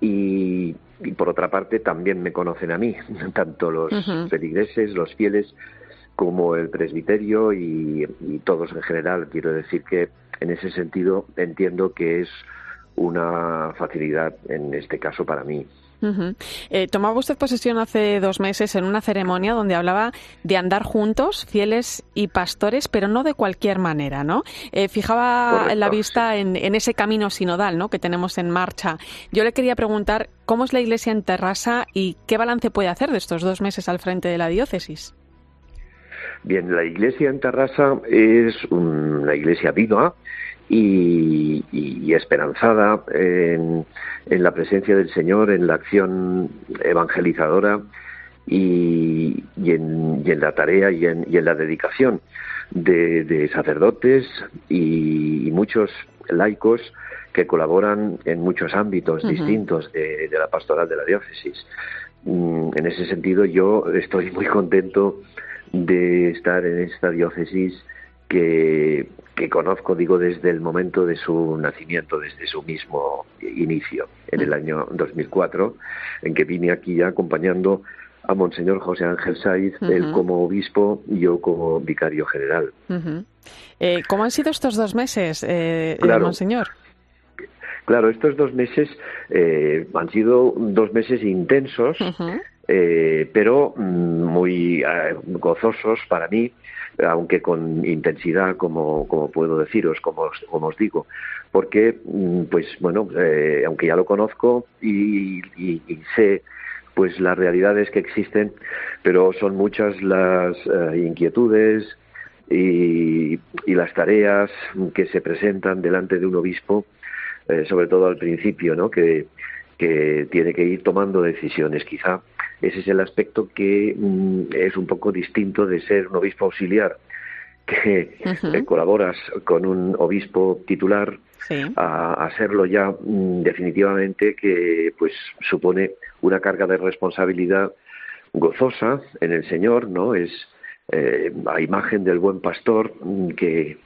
y, y por otra parte también me conocen a mí, tanto los feligreses, los fieles, como el presbiterio y, y todos en general. Quiero decir que en ese sentido entiendo que es una facilidad en este caso para mí. Eh, tomaba usted posesión hace dos meses en una ceremonia donde hablaba de andar juntos, fieles y pastores, pero no de cualquier manera, ¿no? Eh, fijaba la vista en, ese camino sinodal, ¿no? Que tenemos en marcha. Yo le quería preguntar cómo es la Iglesia en Terrassa y qué balance puede hacer de estos dos meses al frente de la diócesis. Bien, la Iglesia en Terrassa es una iglesia viva y, y, esperanzada en, en, la presencia del Señor, en la acción evangelizadora y, y, en, en, la tarea y en, y en la dedicación de, de sacerdotes y, muchos laicos que colaboran en muchos ámbitos distintos de, de, la pastoral de la diócesis. Mm, en ese sentido, yo estoy muy contento de estar en esta diócesis que, que conozco, digo, desde el momento de su nacimiento, desde su mismo inicio, en el año 2004, en que vine aquí ya acompañando a Monseñor José Ángel Saiz, él como obispo y yo como vicario general. eh, ¿Cómo han sido estos dos meses, eh, claro, Monseñor? Claro, estos dos meses eh, han sido dos meses intensos, eh, pero muy eh, gozosos para mí, aunque con intensidad, como, puedo deciros, como, os digo, porque, pues bueno, eh, aunque ya lo conozco y, y, y sé pues las realidades que existen, pero son muchas las uh, inquietudes y, las tareas que se presentan delante de un obispo, eh, sobre todo al principio, ¿no? Que tiene que ir tomando decisiones. Quizá ese es el aspecto que mm, es un poco distinto de ser un obispo auxiliar, que uh -huh. eh, colaboras con un obispo titular sí. a, hacerlo ya mm, definitivamente que pues supone una carga de responsabilidad gozosa en el Señor, ¿no? Es eh, a imagen del buen pastor mm, que,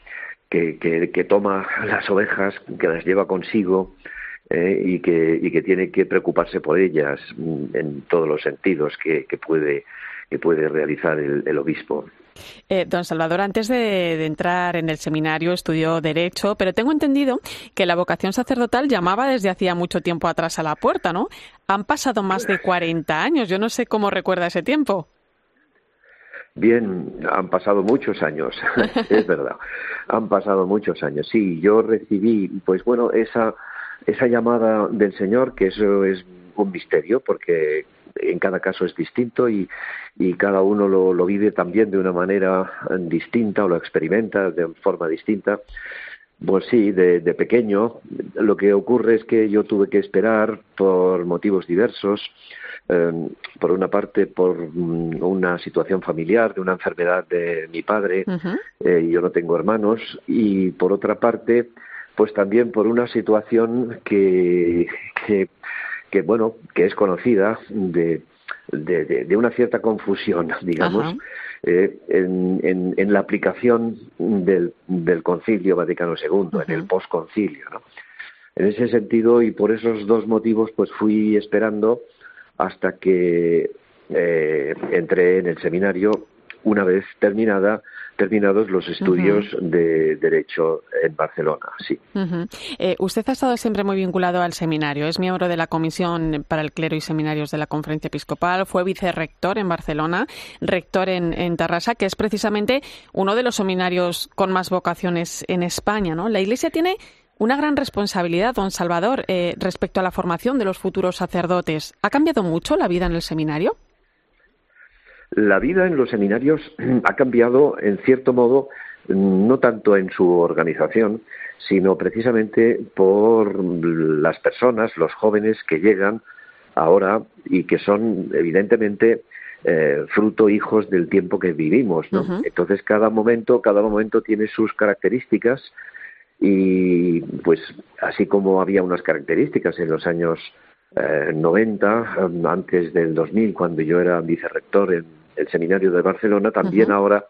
que, que, que, toma las ovejas, que las lleva consigo eh, y, que, y que tiene que preocuparse por ellas mm, en todos los sentidos que, que puede, que puede realizar el, el obispo. Eh, don Salvador, antes de, de, entrar en el seminario estudió Derecho, pero tengo entendido que la vocación sacerdotal llamaba desde hacía mucho tiempo atrás a la puerta, ¿no? Han pasado más de 40 años, yo no sé cómo recuerda ese tiempo. Bien, han pasado muchos años, es verdad, han pasado muchos años. Sí, yo recibí, pues bueno, esa, esa llamada del Señor, que eso es un misterio, porque en cada caso es distinto y, y cada uno lo, lo, vive también de una manera distinta o lo experimenta de forma distinta. Pues sí, de, de, pequeño lo que ocurre es que yo tuve que esperar por motivos diversos, eh, por una parte por una situación familiar, de una enfermedad de mi padre, uh -huh. eh, yo no tengo hermanos, y por otra parte, pues también por una situación que, que que bueno que es conocida de, de, de, de una cierta confusión digamos eh, en, en, en, la aplicación del, del concilio Vaticano II en el posconcilio ¿no? en ese sentido y por esos dos motivos pues fui esperando hasta que eh, entré en el seminario una vez terminada terminados los estudios uh -huh. de Derecho en Barcelona, sí. Uh -huh. eh, usted ha estado siempre muy vinculado al seminario, es miembro de la Comisión para el Clero y Seminarios de la Conferencia Episcopal, fue vicerrector en Barcelona, rector en, en Tarrasa, que es precisamente uno de los seminarios con más vocaciones en España, ¿no? La Iglesia tiene una gran responsabilidad, don Salvador, eh, respecto a la formación de los futuros sacerdotes. ¿Ha cambiado mucho la vida en el seminario? La vida en los seminarios ha cambiado, en cierto modo, no tanto en su organización, sino precisamente por las personas, los jóvenes que llegan ahora y que son evidentemente eh, fruto hijos del tiempo que vivimos, ¿no? Uh -huh. Entonces cada momento, cada momento tiene sus características y pues así como había unas características en los años eh, 90, antes del 2000, cuando yo era vicerrector en el seminario de Barcelona, también uh -huh. ahora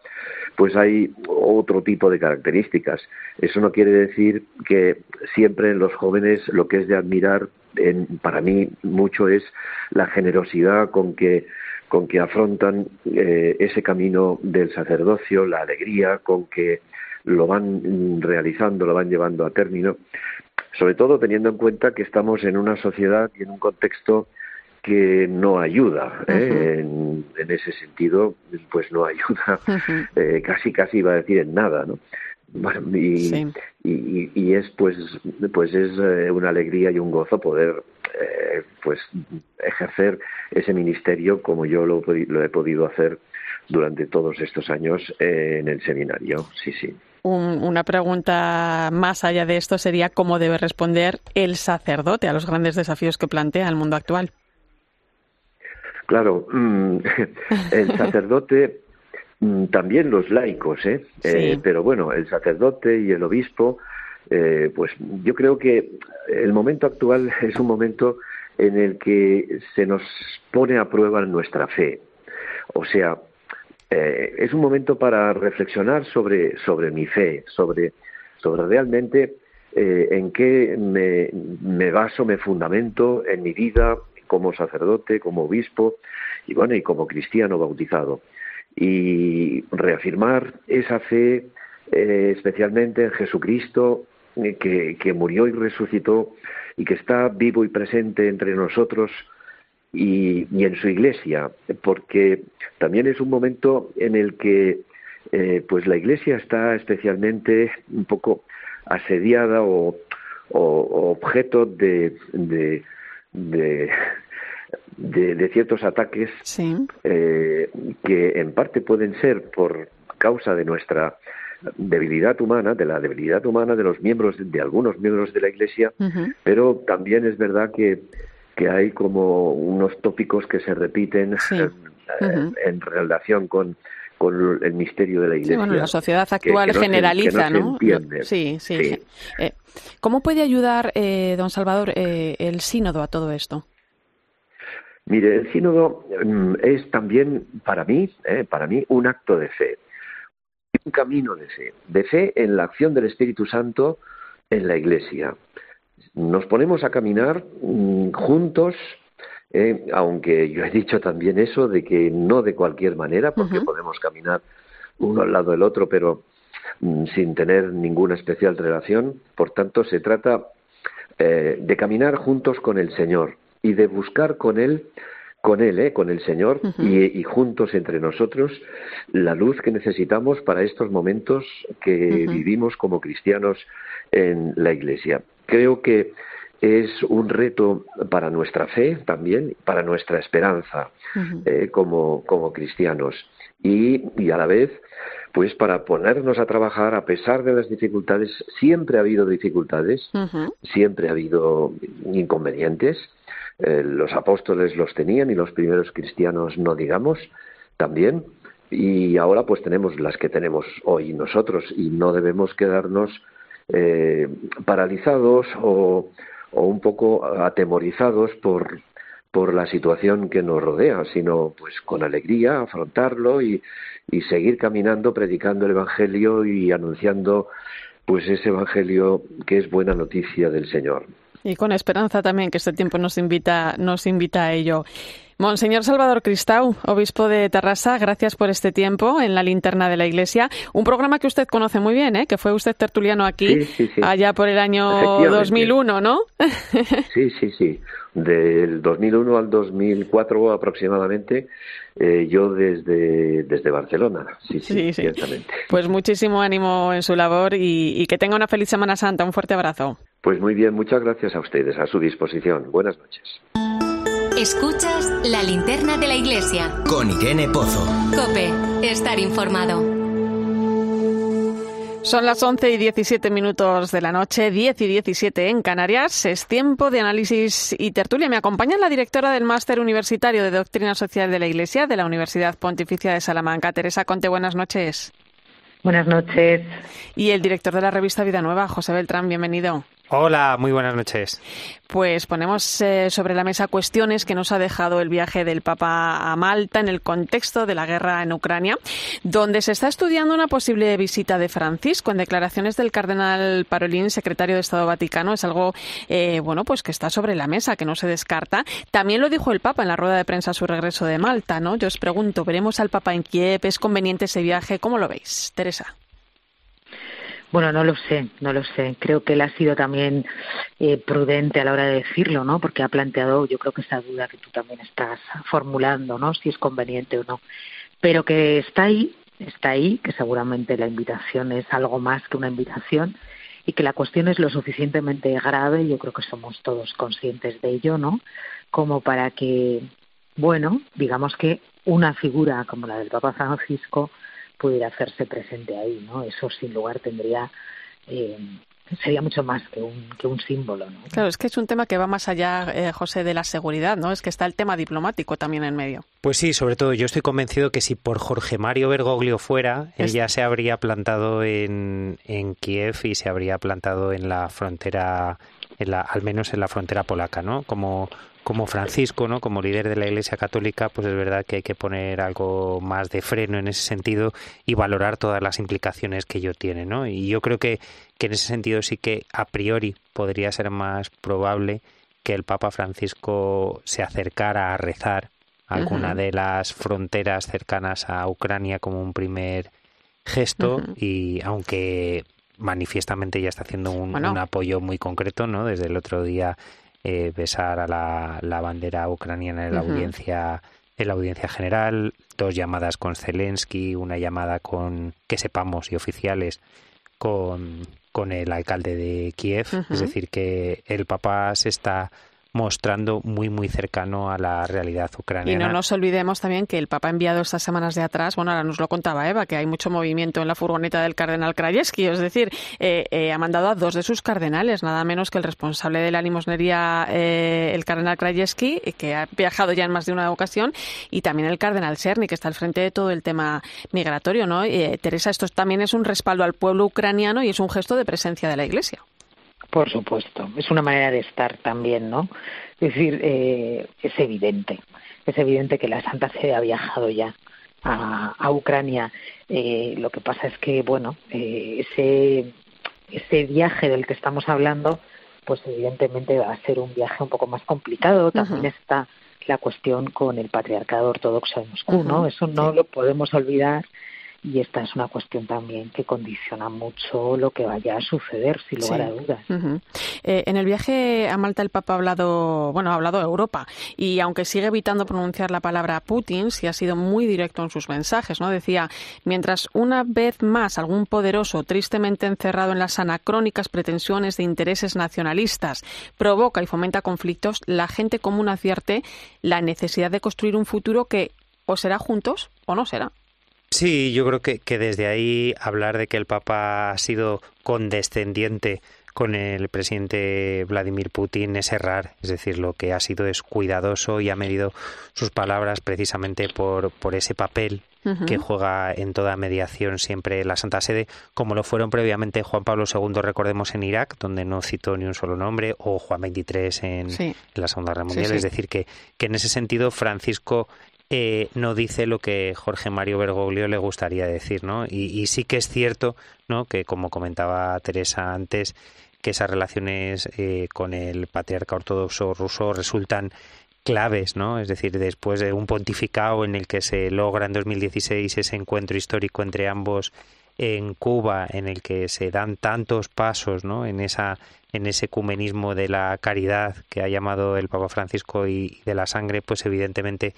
pues hay otro tipo de características. Eso no quiere decir que siempre en los jóvenes lo que es de admirar en, para mí mucho es la generosidad con que con que afrontan eh, ese camino del sacerdocio, la alegría con que lo van realizando, lo van llevando a término, sobre todo teniendo en cuenta que estamos en una sociedad y en un contexto que no ayuda ¿eh? en, en, ese sentido pues no ayuda eh, casi casi iba a decir en nada no bueno, y, sí. y, y, es pues pues es eh, una alegría y un gozo poder eh, pues ejercer ese ministerio como yo lo, lo, he podido hacer durante todos estos años en el seminario sí sí una pregunta más allá de esto sería cómo debe responder el sacerdote a los grandes desafíos que plantea el mundo actual. Claro, mm, el sacerdote, mm, también los laicos, ¿eh? ¿eh? Pero bueno, el sacerdote y el obispo, eh, pues yo creo que el momento actual es un momento en el que se nos pone a prueba nuestra fe. O sea, eh, es un momento para reflexionar sobre, sobre mi fe, sobre, sobre realmente eh, en qué me, me, baso, me fundamento en mi vida como sacerdote, como obispo y bueno, y como cristiano bautizado. Y reafirmar esa fe eh, especialmente en Jesucristo que, que murió y resucitó y que está vivo y presente entre nosotros y, en su iglesia, porque también es un momento en el que eh, pues la iglesia está especialmente un poco asediada o, objeto de, de, ciertos ataques eh, que en parte pueden ser por causa de nuestra debilidad humana, de la debilidad humana de los miembros, de algunos miembros de la Iglesia, pero también es verdad que que hay como unos tópicos que se repiten en, relación con, con el misterio de la Iglesia. bueno, la sociedad actual generaliza, ¿no? sí, sí. Eh, ¿Cómo puede ayudar, eh, don Salvador, el sínodo a todo esto? Mire, el sínodo mm, es también para mí, para mí, un acto de fe, un camino de fe, de fe en la acción del Espíritu Santo en la Iglesia nos ponemos a caminar mm, juntos, eh, aunque yo he dicho también eso de que no de cualquier manera, porque podemos caminar uno al lado del otro, pero mm, sin tener ninguna especial relación. Por tanto, se trata eh, de caminar juntos con el Señor y de buscar con Él con Él, ¿eh? con el Señor y, juntos entre nosotros la luz que necesitamos para estos momentos que vivimos como cristianos en la Iglesia. Creo que es un reto para nuestra fe también, para nuestra esperanza eh, como, como cristianos. Y, y, a la vez, pues para ponernos a trabajar a pesar de las dificultades, siempre ha habido dificultades, siempre ha habido inconvenientes, eh, los apóstoles los tenían y los primeros cristianos no digamos también, y ahora pues tenemos las que tenemos hoy nosotros y no debemos quedarnos eh, paralizados o, un poco atemorizados por, por la situación que nos rodea, sino pues con alegría afrontarlo y, y seguir caminando, predicando el Evangelio y anunciando pues ese Evangelio que es buena noticia del Señor. Y con esperanza también, que este tiempo nos invita, nos invita a ello. Monseñor Salvador Cristau, obispo de Terrassa, gracias por este tiempo en la linterna de la Iglesia. Un programa que usted conoce muy bien, ¿eh? que fue usted tertuliano aquí allá por el año 2001, ¿no? sí, sí, sí. Del 2001 al 2004 aproximadamente, eh, yo desde, desde Barcelona. Sí, sí, ciertamente. Pues muchísimo ánimo en su labor y, y que tenga una feliz Semana Santa. Un fuerte abrazo. Pues muy bien, muchas gracias a ustedes, a su disposición. Buenas noches. Escuchas la linterna de la iglesia. Con Irene Pozo. Cope, estar informado. Son las 11 y 17 minutos de la noche, 10 y 17 en Canarias. Es tiempo de análisis y tertulia. Me acompaña la directora del Máster Universitario de Doctrina Social de la Iglesia de la Universidad Pontificia de Salamanca, Teresa Conte. Buenas noches. Buenas noches. Y el director de la revista Vida Nueva, José Beltrán, bienvenido. Hola, muy buenas noches. Pues ponemos eh, sobre la mesa cuestiones que nos ha dejado el viaje del Papa a Malta en el contexto de la guerra en Ucrania, donde se está estudiando una posible visita de Francisco. En declaraciones del cardenal Parolín, secretario de Estado Vaticano, es algo eh, bueno, pues que está sobre la mesa, que no se descarta. También lo dijo el Papa en la rueda de prensa a su regreso de Malta, ¿no? Yo os pregunto, ¿veremos al Papa en Kiev? ¿Es conveniente ese viaje? ¿Cómo lo veis, Teresa? Bueno, no lo sé, no lo sé. Creo que él ha sido también eh, prudente a la hora de decirlo, ¿no? Porque ha planteado, yo creo que esa duda que tú también estás formulando, ¿no? Si es conveniente o no. Pero que está ahí, está ahí, que seguramente la invitación es algo más que una invitación y que la cuestión es lo suficientemente grave, yo creo que somos todos conscientes de ello, ¿no? Como para que, bueno, digamos que una figura como la del Papa Francisco pudiera hacerse presente ahí, ¿no? Eso sin lugar tendría eh, sería mucho más que un, que un símbolo. ¿no? Claro, es que es un tema que va más allá, eh, José, de la seguridad, ¿no? Es que está el tema diplomático también en medio. Pues sí, sobre todo yo estoy convencido que si por Jorge Mario Bergoglio fuera, él ya se habría plantado en, en Kiev y se habría plantado en la frontera, en la, al menos en la frontera polaca, ¿no? Como como Francisco, ¿no? Como líder de la Iglesia Católica, pues es verdad que hay que poner algo más de freno en ese sentido y valorar todas las implicaciones que ello tiene, ¿no? Y yo creo que, que en ese sentido sí que a priori podría ser más probable que el Papa Francisco se acercara a rezar a alguna de las fronteras cercanas a Ucrania como un primer gesto y aunque manifiestamente ya está haciendo un, un apoyo muy concreto, ¿no? Desde el otro día eh, besar a la, bandera ucraniana en la audiencia en la audiencia general, dos llamadas con Zelensky, una llamada con que sepamos y oficiales con, con el alcalde de Kiev, es decir que el Papa se está mostrando muy muy cercano a la realidad ucraniana. Y no nos olvidemos también que el Papa ha enviado estas semanas de atrás, bueno, ahora nos lo contaba Eva, que hay mucho movimiento en la furgoneta del cardenal Krajewski, es decir, eh, eh, ha mandado a dos de sus cardenales, nada menos que el responsable de la limosnería, eh, el cardenal Krajewski, que ha viajado ya en más de una ocasión, y también el cardenal Cerny, que está al frente de todo el tema migratorio, ¿no? Teresa, esto también es un respaldo al pueblo ucraniano y es un gesto de presencia de la Iglesia. Por supuesto, es una manera de estar también, ¿no? Es decir, eh, es evidente, es evidente que la Santa Sede ha viajado ya a, a Ucrania. Eh, lo que pasa es que, bueno, eh, ese, ese viaje del que estamos hablando, pues evidentemente va a ser un viaje un poco más complicado. También está la cuestión con el patriarcado ortodoxo de Moscú, ¿no? Eso no lo podemos olvidar y esta es una cuestión también que condiciona mucho lo que vaya a suceder, sin lugar a dudas. Eh, en el viaje a Malta el Papa ha hablado, bueno, ha hablado de Europa y aunque sigue evitando pronunciar la palabra Putin, sí ha sido muy directo en sus mensajes, ¿no? Decía, mientras una vez más algún poderoso tristemente encerrado en las anacrónicas pretensiones de intereses nacionalistas provoca y fomenta conflictos, la gente común advierte la necesidad de construir un futuro que o será juntos o no será. Sí, yo creo que, que desde ahí hablar de que el Papa ha sido condescendiente con el presidente Vladimir Putin es errar, es decir, lo que ha sido es cuidadoso y ha medido sus palabras precisamente por, por ese papel que juega en toda mediación siempre la Santa Sede, como lo fueron previamente Juan Pablo II, recordemos, en Irak, donde no citó ni un solo nombre, o Juan XXIII en, la Segunda Guerra Mundial. Es decir, que, que en ese sentido Francisco eh, no dice lo que Jorge Mario Bergoglio le gustaría decir, ¿no? Y, sí que es cierto, ¿no? Que como comentaba Teresa antes, que esas relaciones eh, con el patriarca ortodoxo ruso resultan claves, ¿no? Es decir, después de un pontificado en el que se logra en 2016 ese encuentro histórico entre ambos en Cuba, en el que se dan tantos pasos, ¿no? En esa en ese ecumenismo de la caridad que ha llamado el Papa Francisco y de la sangre, pues evidentemente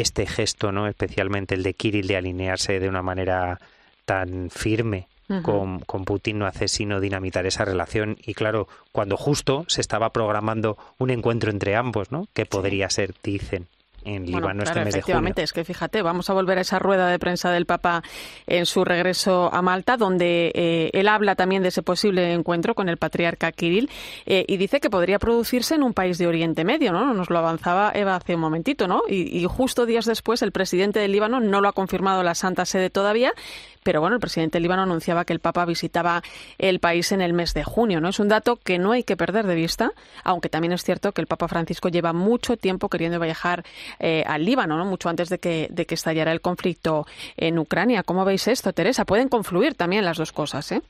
este gesto, ¿no? Especialmente el de Kirill de alinearse de una manera tan firme con, con, Putin no hace sino dinamitar esa relación y claro, cuando justo se estaba programando un encuentro entre ambos, ¿no? Que podría ser, dicen, en Líbano este mes efectivamente, es que fíjate, vamos a volver a esa rueda de prensa del Papa en su regreso a Malta, donde eh, él habla también de ese posible encuentro con el patriarca Kirill eh, y dice que podría producirse en un país de Oriente Medio, ¿no? Nos lo avanzaba Eva hace un momentito, ¿no? Y, y justo días después el presidente del Líbano no lo ha confirmado la Santa Sede todavía, pero bueno, el presidente Líbano anunciaba que el Papa visitaba el país en el mes de junio, ¿no? Es un dato que no hay que perder de vista, aunque también es cierto que el Papa Francisco lleva mucho tiempo queriendo viajar eh, al Líbano, ¿no? Mucho antes de que, de que estallara el conflicto en Ucrania. ¿Cómo veis esto, Teresa? Pueden confluir también las dos cosas, ¿eh?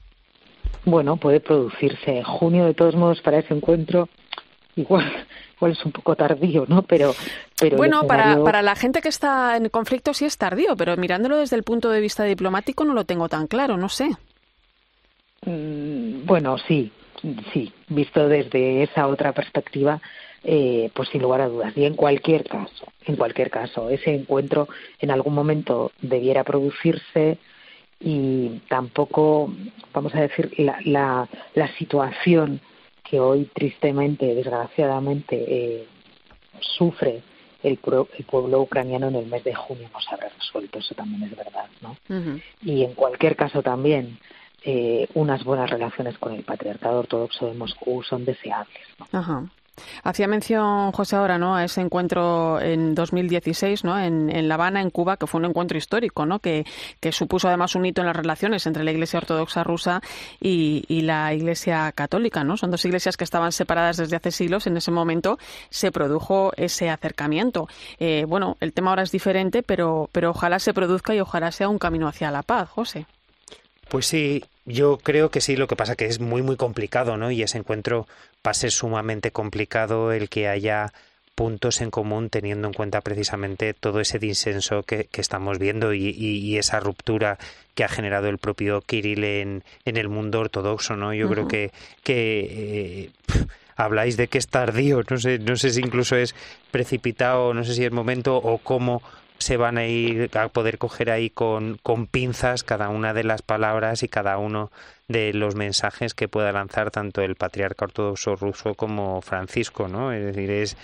Bueno, puede producirse junio, de todos modos, para ese encuentro. Igual, es un poco tardío, ¿no? Pero, pero bueno, para, para la gente que está en conflicto sí es tardío, pero mirándolo desde el punto de vista diplomático no lo tengo tan claro, no sé. Mm, bueno, sí, sí, visto desde esa otra perspectiva, eh, pues sin lugar a dudas. Y en cualquier caso, en cualquier caso, ese encuentro en algún momento debiera producirse y tampoco, vamos a decir, la, la, la situación que hoy tristemente, desgraciadamente, eh, sufre el, pueblo ucraniano en el mes de junio no se habrá resuelto, eso también es verdad, ¿no? Y en cualquier caso también, eh, unas buenas relaciones con el patriarcado ortodoxo de Moscú son deseables. Ajá. Hacía mención, José, ahora ¿no? a ese encuentro en 2016 ¿no? en, La Habana, en Cuba, que fue un encuentro histórico, ¿no? que, supuso además un hito en las relaciones entre la Iglesia Ortodoxa rusa y, la Iglesia Católica. ¿no? Son dos iglesias que estaban separadas desde hace siglos. En ese momento se produjo ese acercamiento. Eh, bueno, el tema ahora es diferente, pero, pero ojalá se produzca y ojalá sea un camino hacia la paz, José. Pues sí, yo creo que sí, lo que pasa que es muy muy complicado, ¿no? Y ese encuentro va a ser sumamente complicado el que haya puntos en común teniendo en cuenta precisamente todo ese disenso que, estamos viendo y, esa ruptura que ha generado el propio Kirill en, en el mundo ortodoxo, ¿no? Yo creo que, que eh, habláis de que es tardío, no sé, no sé si incluso es precipitado, no sé si es momento o cómo se van a ir a poder coger ahí con, con pinzas cada una de las palabras y cada uno de los mensajes que pueda lanzar tanto el patriarca ortodoxo ruso como Francisco, ¿no? Es decir, es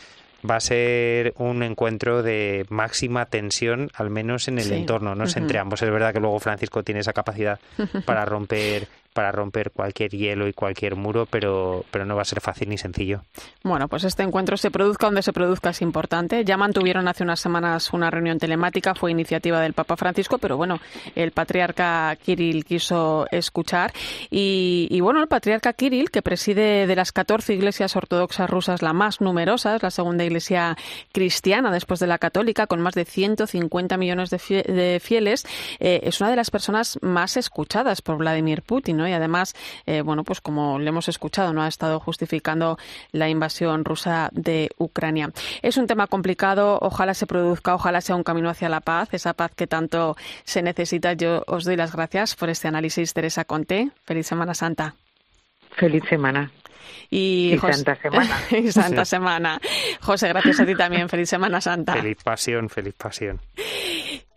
va a ser un encuentro de máxima tensión, al menos en el entorno, no entre ambos. Es verdad que luego Francisco tiene esa capacidad para romper para romper cualquier hielo y cualquier muro, pero, pero no va a ser fácil ni sencillo. Bueno, pues este encuentro se produzca donde se produzca es importante. Ya mantuvieron hace unas semanas una reunión telemática, fue iniciativa del Papa Francisco, pero bueno, el patriarca Kirill quiso escuchar. Y, bueno, el patriarca Kirill, que preside de las 14 iglesias ortodoxas rusas la más numerosa, es la segunda iglesia cristiana después de la católica, con más de 150 millones de, fieles, eh, es una de las personas más escuchadas por Vladimir Putin. Y además, eh, bueno, pues como le hemos escuchado, no ha estado justificando la invasión rusa de Ucrania. Es un tema complicado, ojalá se produzca, ojalá sea un camino hacia la paz, esa paz que tanto se necesita. Yo os doy las gracias por este análisis, Teresa Conte. Feliz Semana Santa. Feliz semana. Y, Santa Semana. y Santa Semana. José, gracias a ti también. Feliz Semana Santa. Feliz pasión, feliz pasión.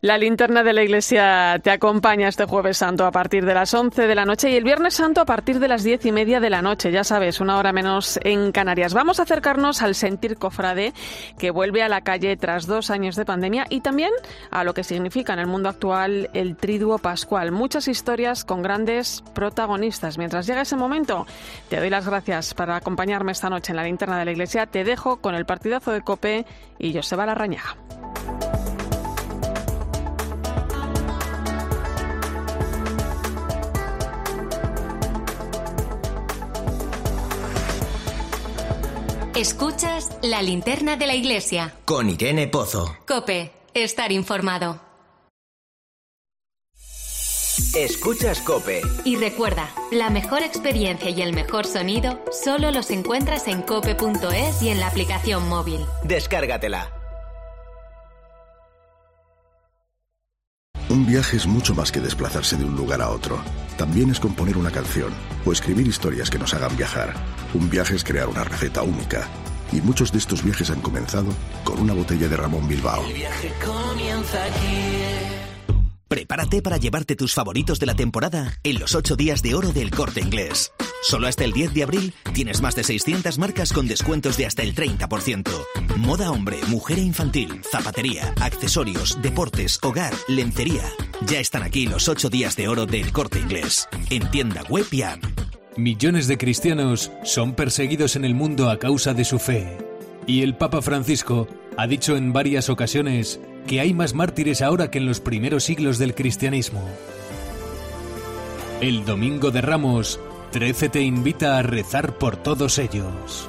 La linterna de la iglesia te acompaña este jueves santo a partir de las 11 de la noche y el viernes santo a partir de las diez y media de la noche, ya sabes, una hora menos en Canarias. Vamos a acercarnos al sentir cofrade que vuelve a la calle tras dos años de pandemia y también a lo que significa en el mundo actual el triduo pascual. Muchas historias con grandes protagonistas. Mientras llega ese momento, te doy las gracias por acompañarme esta noche en la linterna de la iglesia. Te dejo con el partidazo de Cope y Joseba Larrañaga. Escuchas la linterna de la iglesia. Con Irene Pozo. Cope, estar informado. Escuchas Cope. Y recuerda, la mejor experiencia y el mejor sonido solo los encuentras en cope.es y en la aplicación móvil. Descárgatela. Un viaje es mucho más que desplazarse de un lugar a otro. También es componer una canción o escribir historias que nos hagan viajar. Un viaje es crear una receta única. Y muchos de estos viajes han comenzado con una botella de Ramón Bilbao. El viaje comienza aquí. Prepárate para llevarte tus favoritos de la temporada en los 8 días de oro del corte inglés. Solo hasta el 10 de abril tienes más de 600 marcas con descuentos de hasta el 30%. Moda hombre, mujer e infantil, zapatería, accesorios, deportes, hogar, lencería. Ya están aquí los 8 días de oro del corte inglés. En tienda web y app. Millones de cristianos son perseguidos en el mundo a causa de su fe. Y el Papa Francisco ha dicho en varias ocasiones que hay más mártires ahora que en los primeros siglos del cristianismo. El Domingo de Ramos, 13 te invita a rezar por todos ellos.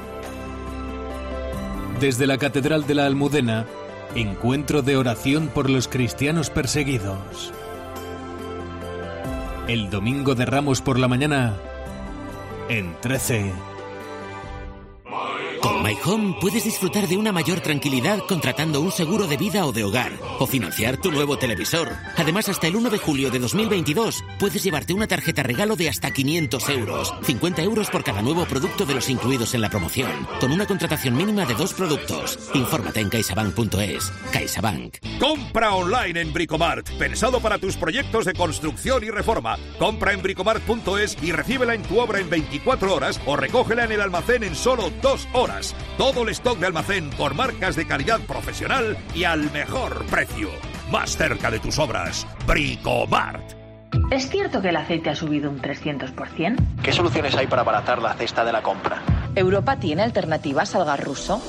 Desde la Catedral de la Almudena, encuentro de oración por los cristianos perseguidos. El Domingo de Ramos por la mañana, en 13 con My Home puedes disfrutar de una mayor tranquilidad contratando un seguro de vida o de hogar o financiar tu nuevo televisor. Además, hasta el 1 de julio de 2022 puedes llevarte una tarjeta regalo de hasta 500 euros. 50 euros por cada nuevo producto de los incluidos en la promoción. Con una contratación mínima de dos productos. Infórmate en caixabank.es. CaixaBank. Compra online en Bricomart. Pensado para tus proyectos de construcción y reforma. Compra en bricomart.es y recíbela en tu obra en 24 horas o recógela en el almacén en solo dos horas. Todo el stock de almacén por marcas de calidad profesional y al mejor precio. Más cerca de tus obras. Bricomart. ¿Es cierto que el aceite ha subido un 300%? ¿Qué soluciones hay para abaratar la cesta de la compra? ¿Europa tiene alternativas al gas ruso?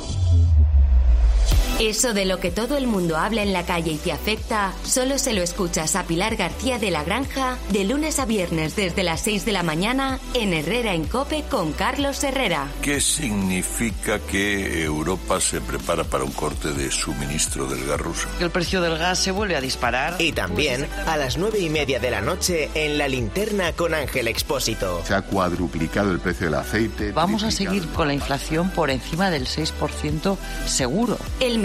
Eso de lo que todo el mundo habla en la calle y te afecta, solo se lo escuchas a Pilar García de la Granja de lunes a viernes desde las 6 de la mañana en Herrera en Cope con Carlos Herrera. ¿Qué significa que Europa se prepara para un corte de suministro del gas ruso? El precio del gas se vuelve a disparar. Y también a las nueve y media de la noche en la linterna con Ángel Expósito. Se ha cuadruplicado el precio del aceite. Vamos a seguir con la inflación por encima del 6% seguro. El